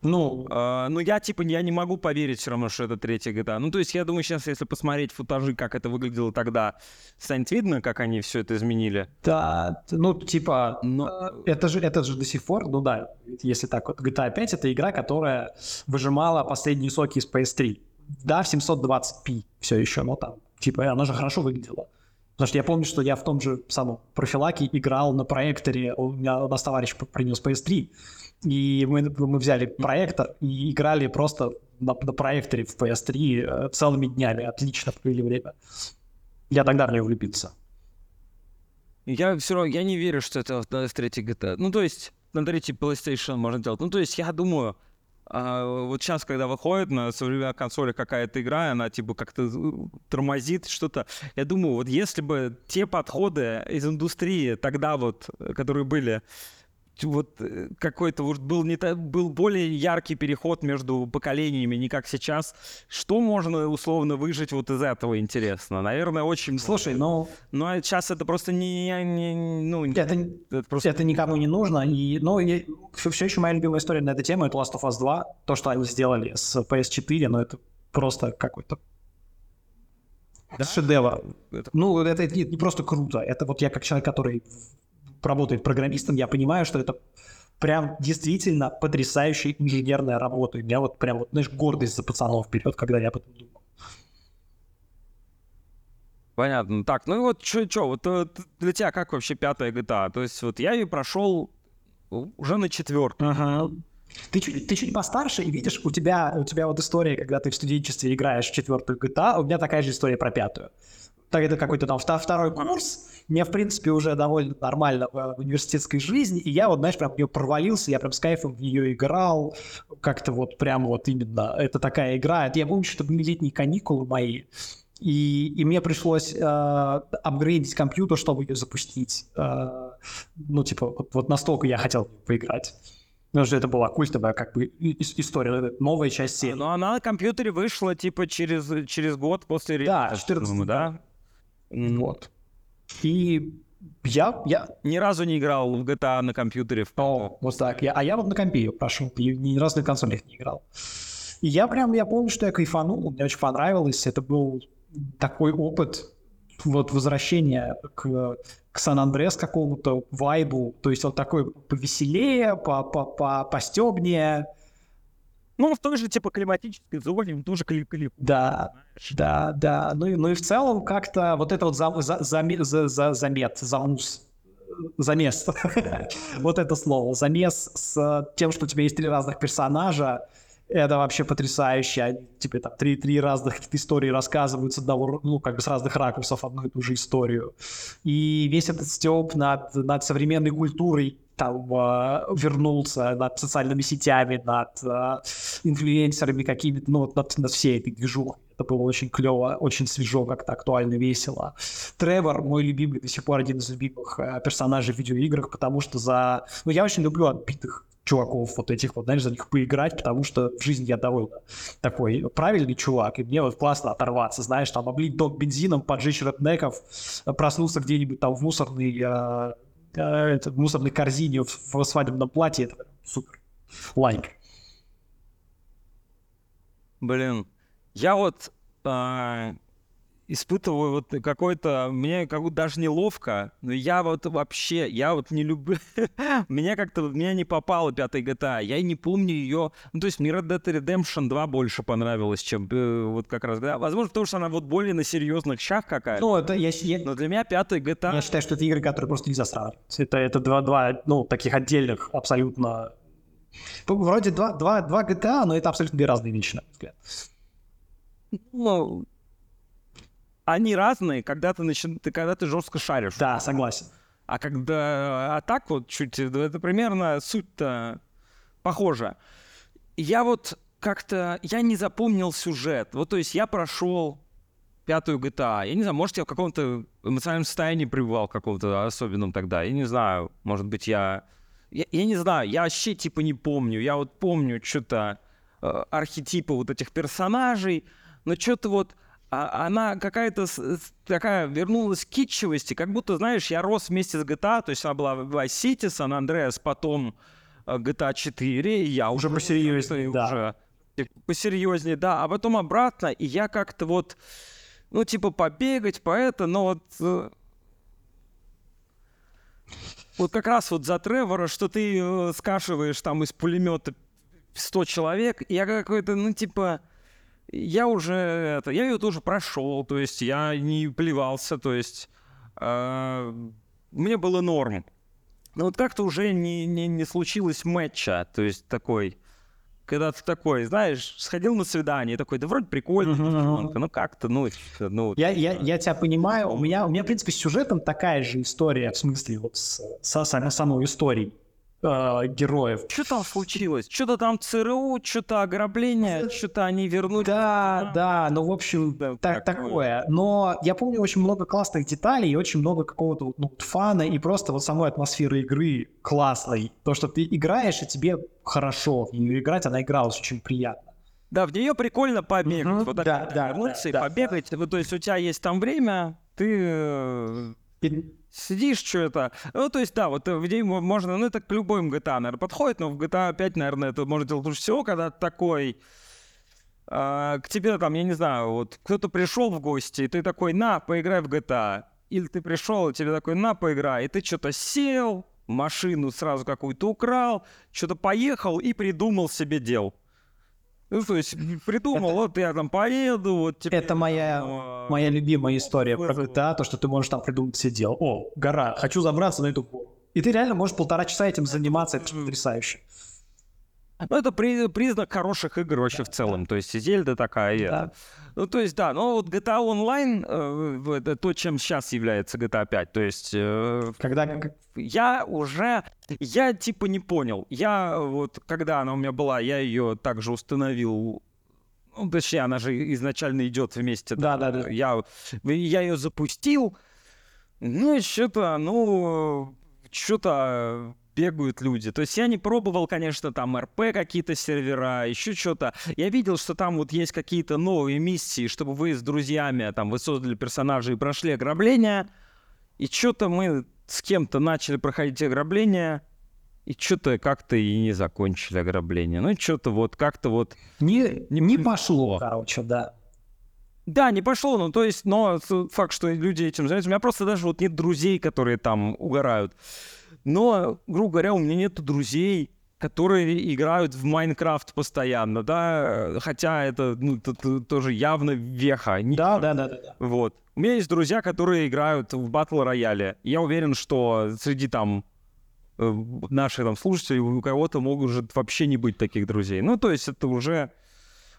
S2: Ну,
S1: э, ну я типа я не могу поверить все равно, что это третья GTA. Ну то есть я думаю сейчас, если посмотреть футажи, как это выглядело тогда, станет видно, как они все это изменили.
S2: Да, ну типа, Но... это же это же до сих пор, ну да, если так вот, GTA 5 это игра, которая выжимала последние соки из PS3. Да, в 720p все еще, но там типа она же хорошо выглядела. Потому что я помню, что я в том же самом профилаке играл на проекторе, у меня у нас товарищ принес PS3, и мы, мы взяли проектор и играли просто на, на проекторе в PS3 э, целыми днями. Отлично провели время. Я тогда в нее влюбился.
S1: Я все равно, я не верю, что это с третьей GTA. Ну, то есть, на третьей PlayStation можно делать. Ну, то есть, я думаю, а, вот сейчас, когда выходит на современной консоли какая-то игра, она типа как-то тормозит что-то. Я думаю, вот если бы те подходы из индустрии тогда вот, э, которые были, вот э, какой-то вот был не был более яркий переход между поколениями, не как сейчас. Что можно условно выжить вот из этого интересно? Наверное, очень.
S2: Слушай, ну,
S1: ну а сейчас это просто не, не ну
S2: это, это, просто... это никому не нужно. И ну я, все, все еще моя любимая история на эту тему это Last of Us 2, то, что они сделали с PS4, но это просто какой-то да? шедевр. Это... Ну, это не, не просто круто. Это вот я как человек, который работает программистом, я понимаю, что это прям действительно потрясающая инженерная работа. И у меня вот прям, вот, знаешь, гордость за пацанов вперед, когда я об этом думал.
S1: Понятно. Так, ну и вот что, вот э, для тебя как вообще пятая GTA? То есть вот я ее прошел уже на четвертую.
S2: Ага. Ты чуть, ты чуть постарше, и видишь, у тебя, у тебя вот история, когда ты в студенчестве играешь в четвертую GTA, у меня такая же история про пятую. Так это какой-то там второй курс, мне, в принципе, уже довольно нормально в университетской жизни, и я вот, знаешь, прям в нее провалился, я прям с кайфом в нее играл, как-то вот прям вот именно, это такая игра, я помню, что были летние каникулы мои, и, и мне пришлось э, апгрейдить компьютер, чтобы ее запустить. Э, ну, типа, вот, вот настолько я хотел поиграть. Потому что это была культовая как бы история, новая часть серии.
S1: Но она на компьютере вышла типа через, через год после
S2: Да, 14
S1: да?
S2: Вот. И я, я...
S1: Ни разу не играл в GTA на компьютере. В...
S2: О, вот так. Я, а я вот на компе прошел, и ни разу на консолях не играл. И я прям, я помню, что я кайфанул, мне очень понравилось. Это был такой опыт вот возвращения к, к Сан-Андреас какому-то вайбу, то есть он такой повеселее, по, по, по, постебнее.
S1: Ну, в той же, типа, климатической зоне, тоже клип, клип.
S2: Да, да, да. Ну, и, ну и в целом как-то вот это вот за, за, за, за, за, замет, замус, замес, вот это слово, замес с тем, что у тебя есть три разных персонажа, это вообще потрясающе. Они, типа там три, три разных истории рассказывают с одного, ну, как бы с разных ракурсов одну и ту же историю. И весь этот степ над, над современной культурой там э, вернулся над социальными сетями, над э, инфлюенсерами какими-то, ну, над, над всей этой движухой. Это было очень клево, очень свежо, как-то актуально, весело. Тревор, мой любимый, до сих пор один из любимых э, персонажей в видеоиграх, потому что за... Ну, я очень люблю отбитых чуваков вот этих вот, знаешь, за них поиграть, потому что в жизни я довольно такой правильный чувак, и мне вот классно оторваться, знаешь, там облить дом бензином, поджечь реднеков, проснуться где-нибудь там в мусорной, э, э, это, в мусорной корзине в, свадебном платье, это супер. Лайк.
S1: Блин, я вот э, испытываю вот какой-то, мне как будто даже неловко, но я вот вообще, я вот не люблю, меня как-то, меня не попала пятая GTA, я и не помню ее, ну то есть мне Red Dead Redemption 2 больше понравилось, чем э, вот как раз, да, возможно, потому что она вот более на серьезных щах какая-то.
S2: Ну, это я, я...
S1: Но для меня пятая GTA...
S2: Я считаю, что это игры, которые просто нельзя сравнивать. Это, это два, два, ну, таких отдельных абсолютно... Вроде два, два, два GTA, но это абсолютно две разные вещи, на мой взгляд.
S1: Ну, они разные, когда ты, начи... ты, когда ты жестко шаришь.
S2: Да, согласен.
S1: А когда а так вот чуть, это примерно суть-то похожа. Я вот как-то, я не запомнил сюжет. Вот, то есть я прошел пятую GTA. Я не знаю, может, я в каком-то эмоциональном состоянии пребывал каком-то особенном тогда. Я не знаю, может быть, я... Я, я не знаю, я вообще типа не помню. Я вот помню что-то э, архетипы вот этих персонажей, но что-то вот а она какая-то такая вернулась к китчевости, как будто, знаешь, я рос вместе с GTA, то есть она была в Vice City, San Andreas, потом э, GTA 4, и я уже посерьезнее, да. уже типа, посерьезнее, да, а потом обратно, и я как-то вот, ну, типа, побегать по это, но вот э, вот как раз вот за Тревора, что ты э, скашиваешь там из пулемета 100 человек, я какой-то, ну, типа, я уже это, я ее тоже прошел, то есть я не плевался, то есть э, мне было норм. Но вот как-то уже не, не, не случилось матча, то есть такой, когда ты такой, знаешь, сходил на свидание, такой, да вроде прикольно, uh-huh. ну как-то, ну, ну...
S2: Я, я, я тебя понимаю, у меня, у меня, в принципе, с сюжетом такая же история, в смысле, вот с, с, с самой историей э, героев.
S1: Что там случилось? Что-то там ЦРУ, что-то ограбление, что-то они вернули.
S2: Да, да, ну, в общем, да, так, такое. Но я помню очень много классных деталей и очень много какого-то ну, фана и просто вот самой атмосферы игры классной. То, что ты играешь, и тебе хорошо в нее играть, она игралась очень приятно.
S1: Да, в нее прикольно побегать. Mm-hmm. Вот
S2: так да, да,
S1: вернуться да, и побегать. Да. То есть у тебя есть там время, ты э, сидишь, что это. Ну, то есть, да, вот в день можно, ну, это к любым GTA, наверное, подходит, но в GTA 5, наверное, это может делать лучше всего, когда такой э, к тебе там, я не знаю, вот кто-то пришел в гости, и ты такой, на, поиграй в GTA. Или ты пришел, и тебе такой, на, поиграй, и ты что-то сел, машину сразу какую-то украл, что-то поехал и придумал себе дел. Ну, то есть придумал, вот я там поеду, вот
S2: теперь... Это моя, там, моя любимая история про GTA, то, что ты можешь там придумать все дел. О, гора, хочу забраться на эту гору. И ты реально можешь полтора часа этим заниматься, это потрясающе.
S1: Ну, это при- признак хороших игр вообще в целом. То есть Зельда такая. и
S2: Да.
S1: Ну, то есть, да, но вот GTA Online, э, это то, чем сейчас является GTA 5. То есть э,
S2: Когда
S1: я уже, я типа не понял. Я вот, когда она у меня была, я ее также установил. Ну, точнее, она же изначально идет вместе.
S2: Да, да, да.
S1: Я, я ее запустил, ну и что-то, ну, что-то бегают люди. То есть я не пробовал, конечно, там РП какие-то сервера, еще что-то. Я видел, что там вот есть какие-то новые миссии, чтобы вы с друзьями, там, вы создали персонажей и прошли ограбление. И что-то мы с кем-то начали проходить ограбление, и что-то как-то и не закончили ограбление. Ну, что-то вот как-то вот...
S2: не, не пошло, короче, да.
S1: Да, не пошло, ну, то есть, но факт, что люди этим занимаются. У меня просто даже вот нет друзей, которые там угорают. Но, грубо говоря, у меня нет друзей, которые играют в Майнкрафт постоянно, да, э, хотя это, ну, т- т- тоже явно веха. Не-
S2: Да, да, да, да, да.
S1: Вот. У меня есть друзья, которые играют в батл рояле. Я уверен, что среди там э, наших там слушателей у кого-то могут вообще не быть таких друзей. Ну, то есть это уже...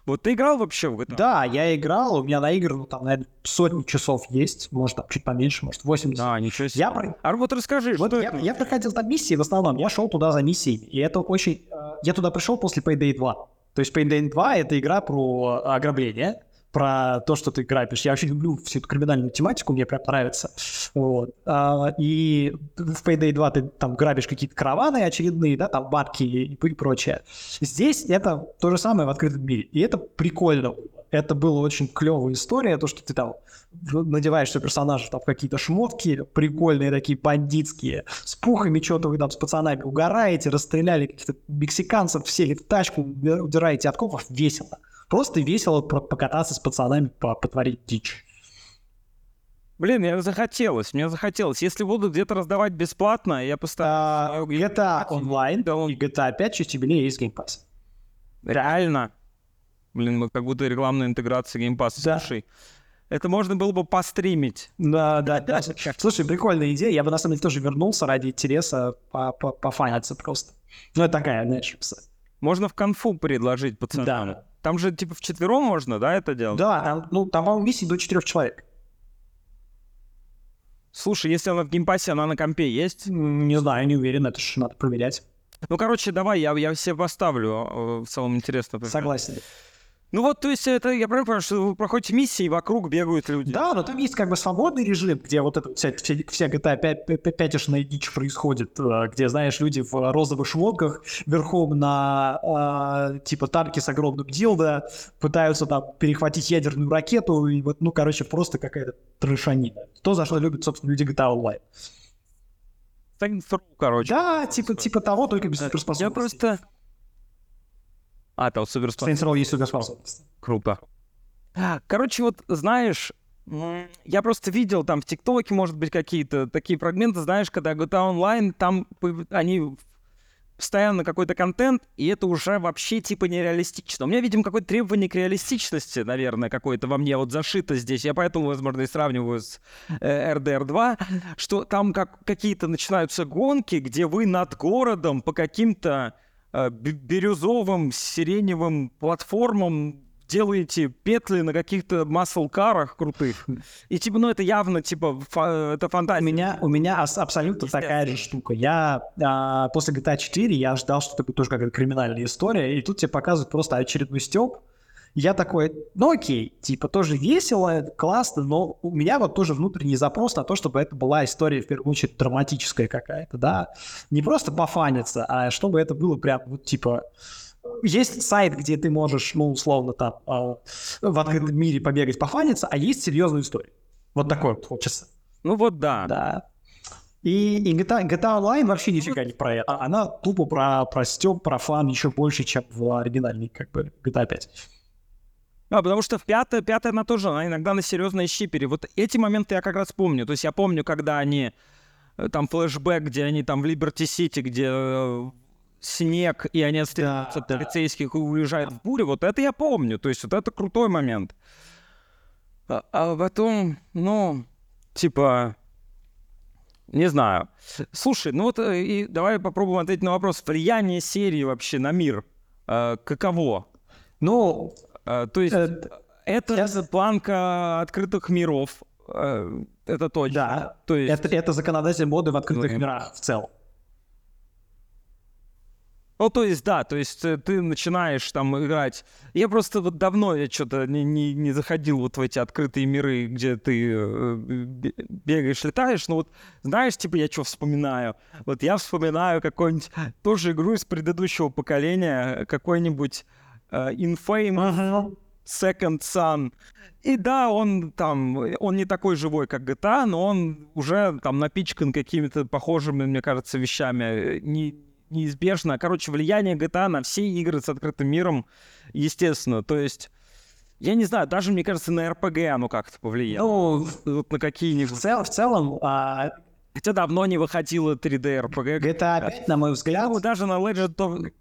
S1: Вот ты играл вообще в GTA?
S2: Да, я играл, у меня на игры, ну, там, наверное, сотни часов есть, может, там, чуть поменьше, может, 80.
S1: Да, ничего себе.
S2: Я
S1: А вот расскажи,
S2: Вот
S1: что
S2: я,
S1: это?
S2: я проходил там миссии в основном, я шел туда за миссиями, и это очень... э, Я туда пришел после Payday 2. То есть Payday 2 — это игра про ограбление, про то, что ты грабишь. Я очень люблю всю эту криминальную тематику, мне прям нравится. Вот. А, И в Payday 2 ты там грабишь какие-то караваны очередные, да, там банки и, прочее. Здесь это то же самое в открытом мире. И это прикольно. Это была очень клевая история, то, что ты там надеваешь себе персонажа там какие-то шмотки, прикольные такие бандитские, с пухами что-то вы там с пацанами угораете, расстреляли каких-то мексиканцев, сели в тачку, удираете от копов, весело. Просто весело покататься с пацанами, по- потворить дичь.
S1: Блин, мне захотелось, мне захотелось. Если будут где-то раздавать бесплатно, я постараюсь.
S2: А, GTA онлайн
S1: Да, он-
S2: и GTA 5 честь юбилея есть Game Pass.
S1: Реально. Блин, мы как будто рекламная интеграция геймпасса.
S2: Да.
S1: Слушай, это можно было бы постримить.
S2: Да, да, да. Слушай, прикольная идея. Я бы на самом деле тоже вернулся ради интереса по- по- пофаниться просто. Ну, это такая, знаешь,
S1: Можно в конфу предложить пацанам.
S2: Да.
S1: Там же типа вчетвером можно, да, это делать?
S2: Да, там, ну, там, по-моему, до четырех человек.
S1: Слушай, если она в геймпассе, она на компе есть?
S2: Не знаю, не уверен, это же надо проверять.
S1: Ну, короче, давай, я, я себе поставлю. э, В целом интересно.
S2: Согласен.
S1: Ну вот, то есть, это я правильно понимаю, что вы проходите миссии, и вокруг бегают люди.
S2: Да, но там есть как бы свободный режим, где вот эта вся, вся, вся GTA 5, 5 дичь происходит, э, где, знаешь, люди в розовых шмотках верхом на э, типа танке с огромным дилдо пытаются там перехватить ядерную ракету, и вот, ну, короче, просто какая-то трешанина. То, за что любят, собственно, люди GTA Online.
S1: Saints короче.
S2: Да, типа, типа того, только без
S1: Я
S2: суперспособностей.
S1: просто... А, там суперспособность.
S2: Saints Row есть суперспособности.
S1: Круто. Короче, вот знаешь, я просто видел там в ТикТоке, может быть, какие-то такие фрагменты, знаешь, когда GTA Online, там они постоянно какой-то контент, и это уже вообще типа нереалистично. У меня, видимо, какое-то требование к реалистичности, наверное, какое-то во мне вот зашито здесь. Я поэтому, возможно, и сравниваю с э, RDR 2, что там как какие-то начинаются гонки, где вы над городом по каким-то бирюзовым, сиреневым платформам делаете петли на каких-то масл-карах крутых. И типа, ну это явно, типа, фа- это
S2: У
S1: фантазия.
S2: меня, у меня ас- абсолютно такая же штука. Я а, после GTA 4 я ждал, что это будет тоже какая-то криминальная история, и тут тебе показывают просто очередной стёб. Я такой, ну окей, типа тоже весело, классно, но у меня вот тоже внутренний запрос на то, чтобы это была история в первую очередь драматическая какая-то, да, не просто пофаниться, а чтобы это было прям вот типа есть сайт, где ты можешь, ну, условно, там, а, в открытом мире побегать, пофаниться, а есть серьезная история. Вот такой вот хочется.
S1: Ну вот да.
S2: Да. И, и GTA, GTA Online вообще нифига не про это. Она тупо про, про стёб, про фан еще больше, чем в оригинальной как бы GTA 5.
S1: А, потому что в пятая, пятая она тоже, она иногда на серьезной щипере. Вот эти моменты я как раз помню. То есть я помню, когда они, э, там флешбэк, где они там в Либерти-Сити, где э, снег, и они отстреливаются от
S2: да.
S1: полицейских и уезжают в бурю. Вот это я помню. То есть вот это крутой момент. А, а потом, ну, типа, не знаю. Слушай, ну вот э, и давай попробуем ответить на вопрос. Влияние серии вообще на мир. э, каково?
S2: Ну,
S1: то есть
S2: э,
S1: это
S2: сейчас-
S1: планка открытых миров, э, это точно.
S2: да,
S1: То есть
S2: это, это законодатель моды в открытых
S1: Ну,
S2: мирах в целом.
S1: Ну, то есть, да, то есть э, ты начинаешь там играть. Я просто вот давно я что-то не, не, не заходил вот в эти открытые миры, где ты э, бе- бегаешь, летаешь. Но вот знаешь, типа, я что вспоминаю? Вот я вспоминаю какую-нибудь тоже игру из предыдущего поколения, какой-нибудь э, Infamous Second Son. И да, он там, он не такой живой, как GTA, но он уже там напичкан какими-то похожими, мне кажется, вещами. э, Не, неизбежно. Короче, влияние GTA на все игры с открытым миром, естественно. То есть, я не знаю, даже, мне кажется, на RPG оно как-то повлияло.
S2: Ну,
S1: Вот на
S2: в,
S1: какие-нибудь...
S2: цел- в целом, а,
S1: Хотя давно не выходило 3D RPG.
S2: GTA 5, на мой взгляд,
S1: Ну, даже на Legend of,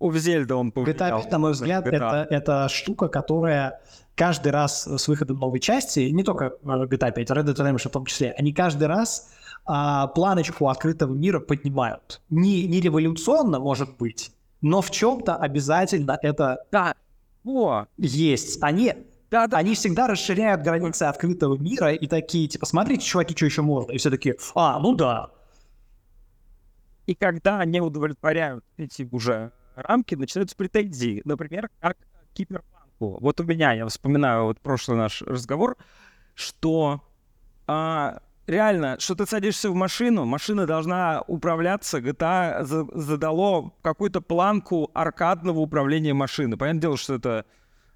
S1: of Zelda он повлиял.
S2: GTA 5, на мой взгляд,
S1: GTA.
S2: это, это штука, которая каждый раз с выходом новой части, не только э, GTA 5, Red Dead Redemption в том числе, они каждый раз а, планочку открытого мира поднимают. Не, не революционно, может быть, но в чем-то обязательно это
S1: Да. О,
S2: есть. Они,
S1: да, да.
S2: они всегда расширяют границы открытого мира и такие, типа, смотрите, чуваки, что еще можно. И все такие, а, ну да.
S1: И когда они удовлетворяют эти уже рамки, начинаются претензии. Например, как киберпанку. Вот у меня, я вспоминаю вот прошлый наш разговор, что а, реально, что ты садишься в машину, машина должна управляться, GTA за- задало какую-то планку аркадного управления машины. Понятное дело, что это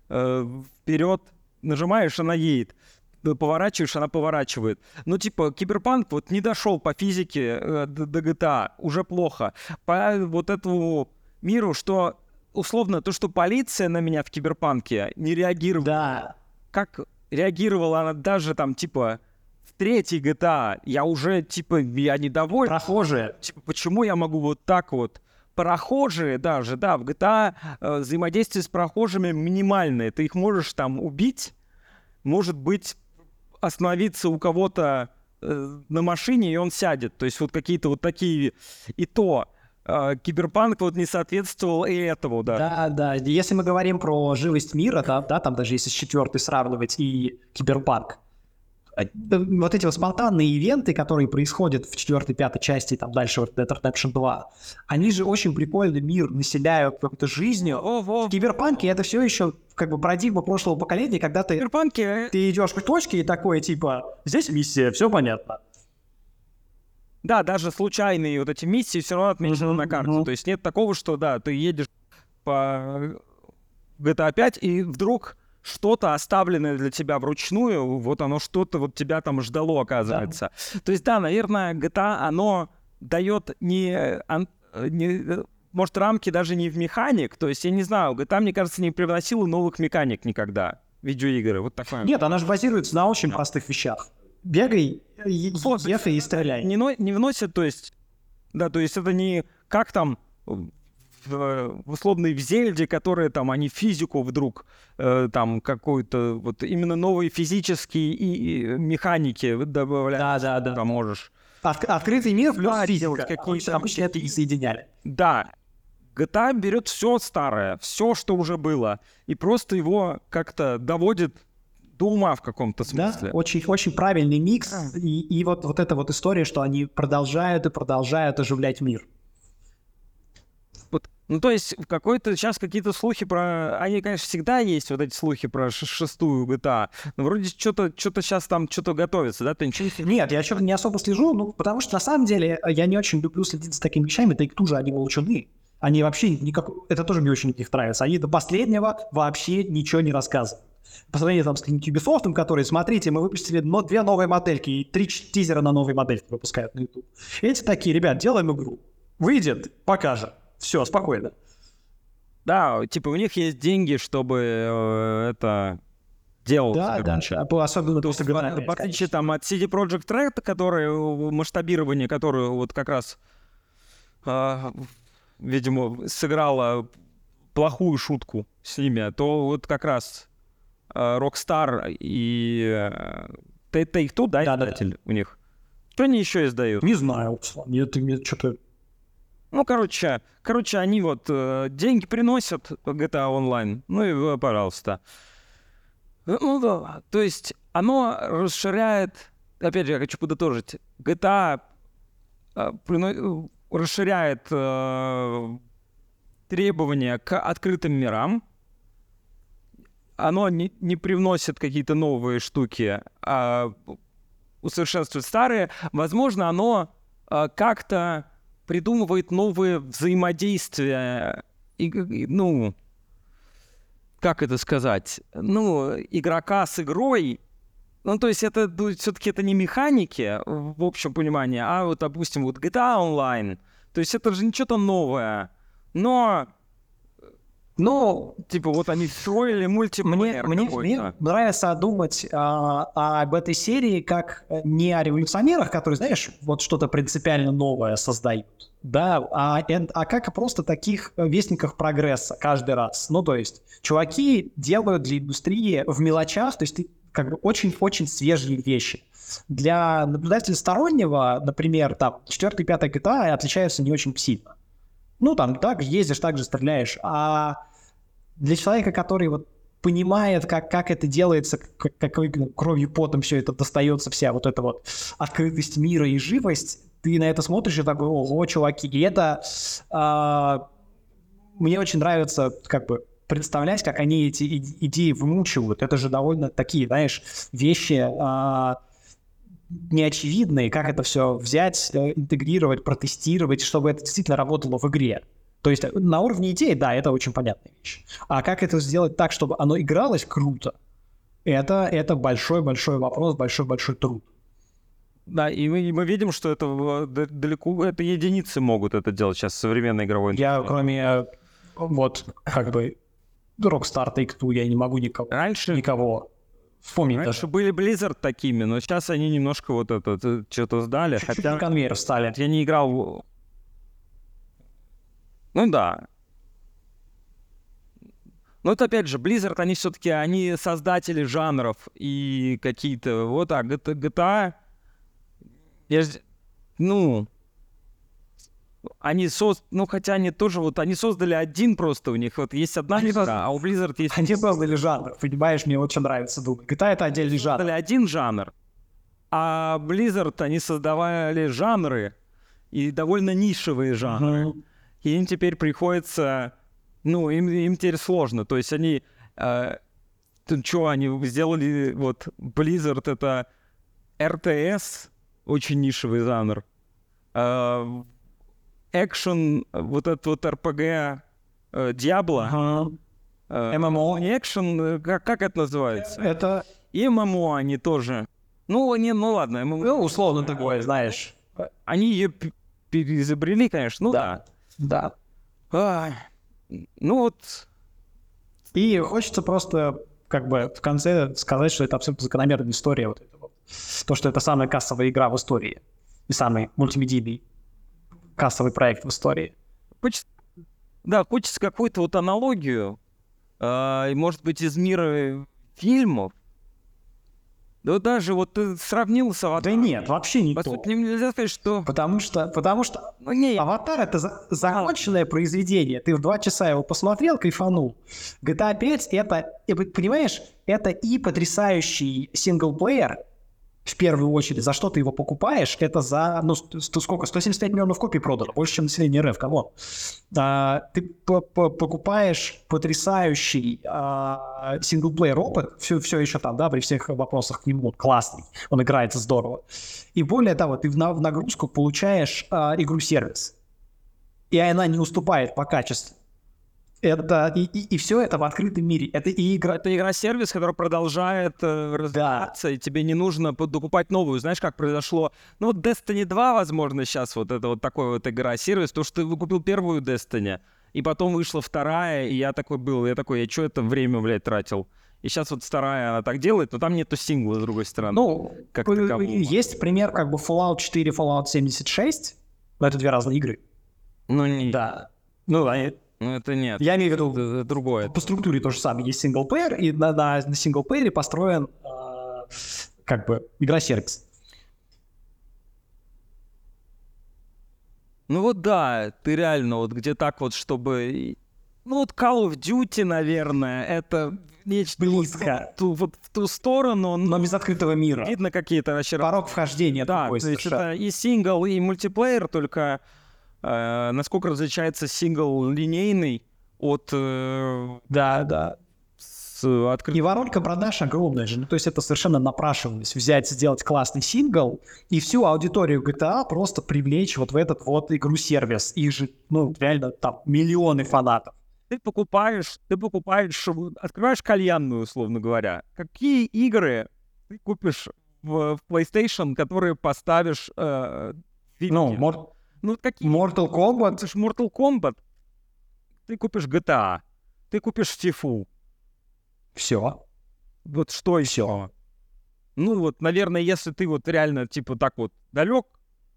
S1: э, вперед нажимаешь, она едет. Поворачиваешь, она поворачивает. Ну, типа, киберпанк вот не дошел по физике э, до, до GTA. Уже плохо. По вот этому миру, что условно, то, что полиция на меня в киберпанке не реагировала
S2: Да.
S1: как реагировала она даже там, типа, в третьей GTA, я уже, типа, я недоволен.
S2: Прохожие.
S1: Типа, почему я могу вот так вот? Прохожие даже, да, в GTA э, взаимодействие с прохожими минимальное. Ты их можешь там убить, может быть, остановиться у кого-то э, на машине, и он сядет. То есть вот какие-то вот такие... И то киберпанк вот не соответствовал и этому, да.
S2: Да, да. Если мы говорим про живость мира, да, да, там даже если с четвертой сравнивать и киберпанк, э, вот эти вот спонтанные ивенты, которые происходят в четвертой, пятой части, там дальше вот Dead Redemption 2, они же очень прикольный мир населяют какой-то жизнью.
S1: О, во,
S2: В киберпанке это все еще как бы парадигма прошлого поколения, когда ты,
S1: киберпанке э,
S2: ты идешь к точке и такой, типа, здесь миссия, все понятно.
S1: Да, даже случайные вот эти миссии все равно отмечены
S2: Мгм,
S1: на карте.
S2: мгм.
S1: То есть нет такого, что да, ты едешь по GTA 5 и вдруг что-то оставленное для тебя вручную, вот оно что-то вот тебя там ждало, оказывается. То есть да, наверное, GTA, оно дает не, ан- не- может, рамки даже не в механик. То есть, я не знаю, GTA, мне кажется, не привносила новых механик никогда. Видеоигры, вот такое.
S2: Нет, она же базируется на очень простых вещах. Бегай,
S1: Вот,
S2: ехай и стреляй.
S1: не, не вносят, то есть, да, то есть это не как там в, в условной в Зельде, которые там, они физику вдруг э, там какой-то, вот именно новые физические и, и механики добавляют.
S2: Да, да, да.
S1: Там можешь.
S2: От- открытый мир плюс
S1: Да,
S2: физика.
S1: какие-то
S2: обычно это и соединяли.
S1: Да, GTA берет все старое, все, что уже было, и просто его как-то доводит до ума в каком-то
S2: Да,
S1: смысле.
S2: очень, очень правильный микс.
S1: Да.
S2: И, и вот, вот эта вот история, что они продолжают и продолжают оживлять мир.
S1: Вот, ну, то есть, какой-то сейчас какие-то слухи про... Они, конечно, всегда есть, вот эти слухи про шестую GTA. Но вроде что-то что сейчас там что-то готовится, да? Ты ничего не...
S2: Нет, я еще не особо слежу, ну, потому что на самом деле я не очень люблю следить за такими вещами, так тоже они молчуны. Они вообще никак... Это тоже мне очень их нравится. Они до последнего вообще ничего не рассказывают. По сравнению там с каким-нибудь Ubisoft, который, смотрите, мы выпустили но- две новые модельки и три тизера на новые модельки выпускают на YouTube. Эти такие, ребят, делаем игру. Выйдет, покажем. Все, спокойно.
S1: Да, типа, у них есть деньги, чтобы э, это делать.
S2: Да, да, по- особенно
S1: То есть,
S2: после
S1: в, отличие там от CD Project Red, который э, масштабирование, которое вот как раз, э, видимо, сыграло плохую шутку с ними, то вот как раз Rockstar и э, Take-Two, да,
S2: Да, да,
S1: издатель у них. Что они еще издают?
S2: Не знаю, Руслан, мне, ты мне что-то...
S1: Ну, короче, короче, они вот э, деньги приносят GTA Online, ну и, э, пожалуйста. Э, Ну да, то есть оно расширяет, опять же, я хочу подытожить, GTA э, прино- э, расширяет э, требования к открытым мирам, оно не, не привносит какие-то новые штуки, а усовершенствует старые. Возможно, оно э, как-то придумывает новые взаимодействия, и, и, ну, как это сказать, ну, игрока с игрой. Ну, то есть это все-таки это не механики в общем понимании, а вот, допустим, вот GTA Online. То есть это же не что-то новое. Но,
S2: Ну,
S1: типа, вот они строили
S2: мне,
S1: мультиплеер
S2: мне,
S1: какой-то.
S2: мне нравится думать а, об этой серии как не о революционерах, которые, знаешь, вот что-то принципиально новое создают, да, а, а как о просто таких вестниках прогресса каждый раз. Ну, то есть, чуваки делают для индустрии в мелочах, то есть ты как бы очень-очень свежие вещи. Для наблюдателя стороннего, например, там, 4 и 5 GTA отличаются не очень сильно. Ну, там, так ездишь, так же стреляешь. А для человека, который вот понимает, как, как это делается, как, какой кровью потом все это достается, вся вот эта вот открытость мира и живость, ты на это смотришь и такой, ого, чуваки. И это а, мне очень нравится как бы представлять, как они эти идеи вымучивают. Это же довольно такие, знаешь, вещи а, неочевидные, как это все взять, э, интегрировать, протестировать, чтобы это действительно работало в игре. То есть э, на уровне идеи, да, это очень понятная вещь. А как это сделать так, чтобы оно игралось круто, это, это большой-большой вопрос, большой-большой труд.
S1: Да, и мы, и мы видим, что это э, далеко, это единицы могут это делать сейчас современной игровой
S2: Я, кроме э, вот как бы Rockstar Take-Two, я не могу никого,
S1: Раньше,
S2: никого вспомнить
S1: раньше
S2: даже.
S1: были Blizzard такими, но сейчас они немножко вот это т- что-то сдали,
S2: Чуть-чуть
S1: хотя
S2: на конвейер встали.
S1: я не играл... Ну да. Но это опять же, Blizzard, они все-таки, они создатели жанров и какие-то, вот, а GTA, GTA я ж- ну, они соз... ну, хотя они тоже, вот, они создали один просто у них, вот, есть одна
S2: Они
S1: игра, а у Blizzard есть
S2: Они создали жанр, понимаешь, мне очень нравится думать. GTA это отдельный жанр.
S1: создали один жанр, а Blizzard, они создавали жанры, и довольно нишевые жанры.
S2: Мгм.
S1: И им теперь приходится, ну, им, им теперь сложно. То есть они, э, что они сделали, вот, Blizzard это RTS, очень нишевый жанр. Э, Экшен, вот этот вот RPG э, Diablo. Э, экшен, э, как, как это называется?
S2: Это,
S1: И ММО они тоже. Ну, не, ну ладно, ММО.
S2: ну, условно такое, знаешь.
S1: Они ее переизобрели, конечно, ну
S2: Да.
S1: да.
S2: Да.
S1: Ай, ну вот,
S2: И хочется просто как бы в конце сказать, что это абсолютно закономерная история. Вот это вот. То, что это самая кассовая игра в истории. И самый мультимедийный кассовый проект в истории.
S1: хочется, да, хочется какую-то вот аналогию, а, может быть, из мира фильмов. Да даже вот ты сравнил с
S2: Да
S1: «Аватаром».
S2: нет, вообще не
S1: По
S2: то.
S1: сути, нельзя сказать, что...
S2: Потому что, потому что
S1: Ну, не,
S2: Аватар это за- законченное произведение. Ты в два часа его посмотрел, кайфанул. GTA 5 это, понимаешь, это и потрясающий single-player, в первую очередь, за что ты его покупаешь, это за, ну, сколько, 175 миллионов копий продано, больше, чем население РФ, come on. А, ты по- по- покупаешь потрясающий а, single-player опыт, все, все еще там, да, при всех вопросах к нему, классный, он играется здорово. И более того, ты в, на- в нагрузку получаешь а, игру-сервис. И она не уступает по качеству. Это, и, все это в открытом мире. Это и игра...
S1: это игра-сервис, который продолжает э, развиваться, и тебе не нужно докупать новую. Знаешь, как произошло? Ну, вот Destiny 2, возможно, сейчас вот это вот такой вот игра-сервис, то, что ты купил первую Destiny, и потом вышла вторая, и я такой был, я такой, я что это время, блядь, тратил? И сейчас вот вторая, она так делает, но там нету сингла, с другой стороны.
S2: Ну,
S1: как
S2: э,
S1: такового.
S2: есть пример как бы Fallout 4, Fallout 76. Но это две разные игры.
S1: ну, не,
S2: Да. Ну, они-
S1: ну это нет.
S2: я имею в виду,
S1: Это другое.
S2: по структуре то же самое. Есть синглплеер, и на, на, на синглплеере построен э, как бы игра-сервис.
S1: Ну вот да, ты реально вот где так вот, чтобы... Ну вот Call of Duty, наверное, это нечто
S2: Близко.
S1: в ту, вот в ту сторону,
S2: Но
S1: но
S2: без открытого мира.
S1: видно какие-то вообще...
S2: Порог вхождения
S1: Да,
S2: такой
S1: то есть это и сингл, и мультиплеер, только э, насколько различается сингл линейный от э,
S2: Да, да.
S1: с открытым...
S2: И воронка продаж огромная же. Ну, то есть это совершенно напрашивалось. Взять, сделать классный сингл и всю аудиторию GTA просто привлечь вот в этот вот игру-сервис. Их же, ну, реально там миллионы фанатов.
S1: Ты покупаешь, ты покупаешь, открываешь кальянную, условно говоря. Какие игры ты купишь в, в PlayStation, которые поставишь э, в?
S2: Ну, Мор-
S1: ну какие?
S2: Mortal Kombat.
S1: Купишь Mortal Kombat, ты купишь GTA, ты купишь FIFA.
S2: Все.
S1: Вот что еще? Ну вот, наверное, если ты вот реально типа так вот далек,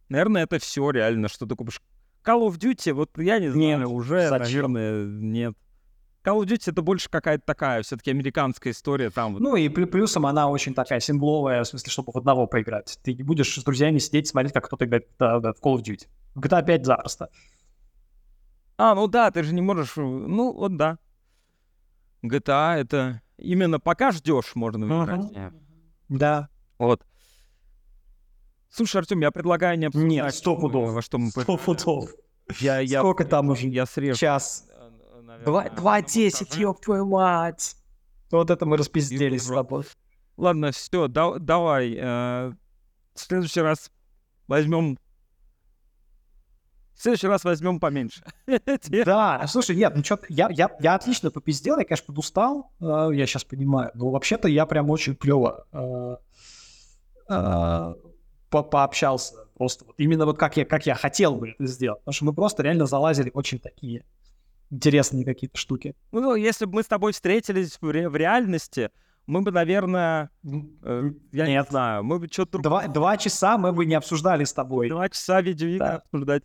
S1: наверное, это все реально, что ты купишь. Call of Duty, вот я не знаю,
S2: Нет,
S1: уже,
S2: зачем?
S1: наверное, нет. Call of Duty это больше какая-то такая все-таки американская история там.
S2: Ну и плю- плюсом она очень такая сингловая, в смысле, чтобы в одного поиграть. Ты не будешь с друзьями сидеть и смотреть, как кто-то играет в в Call of Duty. В GTA 5 запросто.
S1: А, ну да, ты же не можешь. э, Ну вот да. GTA это именно пока ждешь, можно играть.
S2: Да.
S1: Вот. Слушай, Артем, я предлагаю не обсуждать,
S2: Нет, сто пудов.
S1: во что мы
S2: Сто пудов.
S1: Я, я,
S2: Сколько там уже?
S1: я срежу.
S2: Час. Два, два десять, ёб твою мать. Вот это мы распизделись с тобой.
S1: Ладно, все, давай. э, в следующий раз возьмем. В следующий раз возьмем поменьше.
S2: Да, слушай, нет, ну что я, я, я отлично попиздел, я, конечно, подустал, э, я сейчас понимаю, но вообще-то я прям очень клево э, э, по- пообщался, просто вот именно вот как я, как я хотел бы это сделать, потому что мы просто реально залазили очень такие интересные какие-то штуки.
S1: Ну, если бы мы с тобой встретились в, ре- в реальности, мы бы, наверное, э, я не
S2: Нет.
S1: знаю, мы бы что-то
S2: Два, два часа мы бы не обсуждали с тобой.
S1: два часа видеоигры
S2: Да.
S1: обсуждать.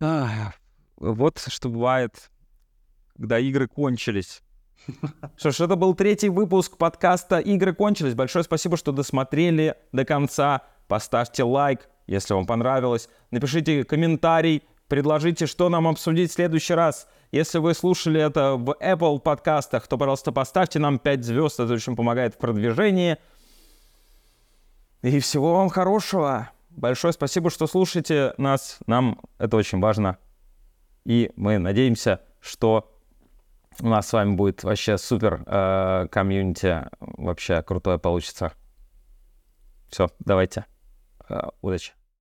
S1: Ах, вот что бывает, когда игры кончились. Что ж, это был третий выпуск подкаста «Игры кончились». Большое спасибо, что досмотрели до конца. Поставьте лайк, если вам понравилось. Напишите комментарий, предложите, что нам обсудить в следующий раз. Если вы слушали это в Apple подкастах, то, пожалуйста, поставьте нам 5 звезд. Это очень помогает в продвижении. И всего вам хорошего. Большое спасибо, что слушаете нас. Нам это очень важно. И мы надеемся, что у нас с вами будет вообще супер э, комьюнити. Вообще крутое получится. Все, давайте. Э, удачи.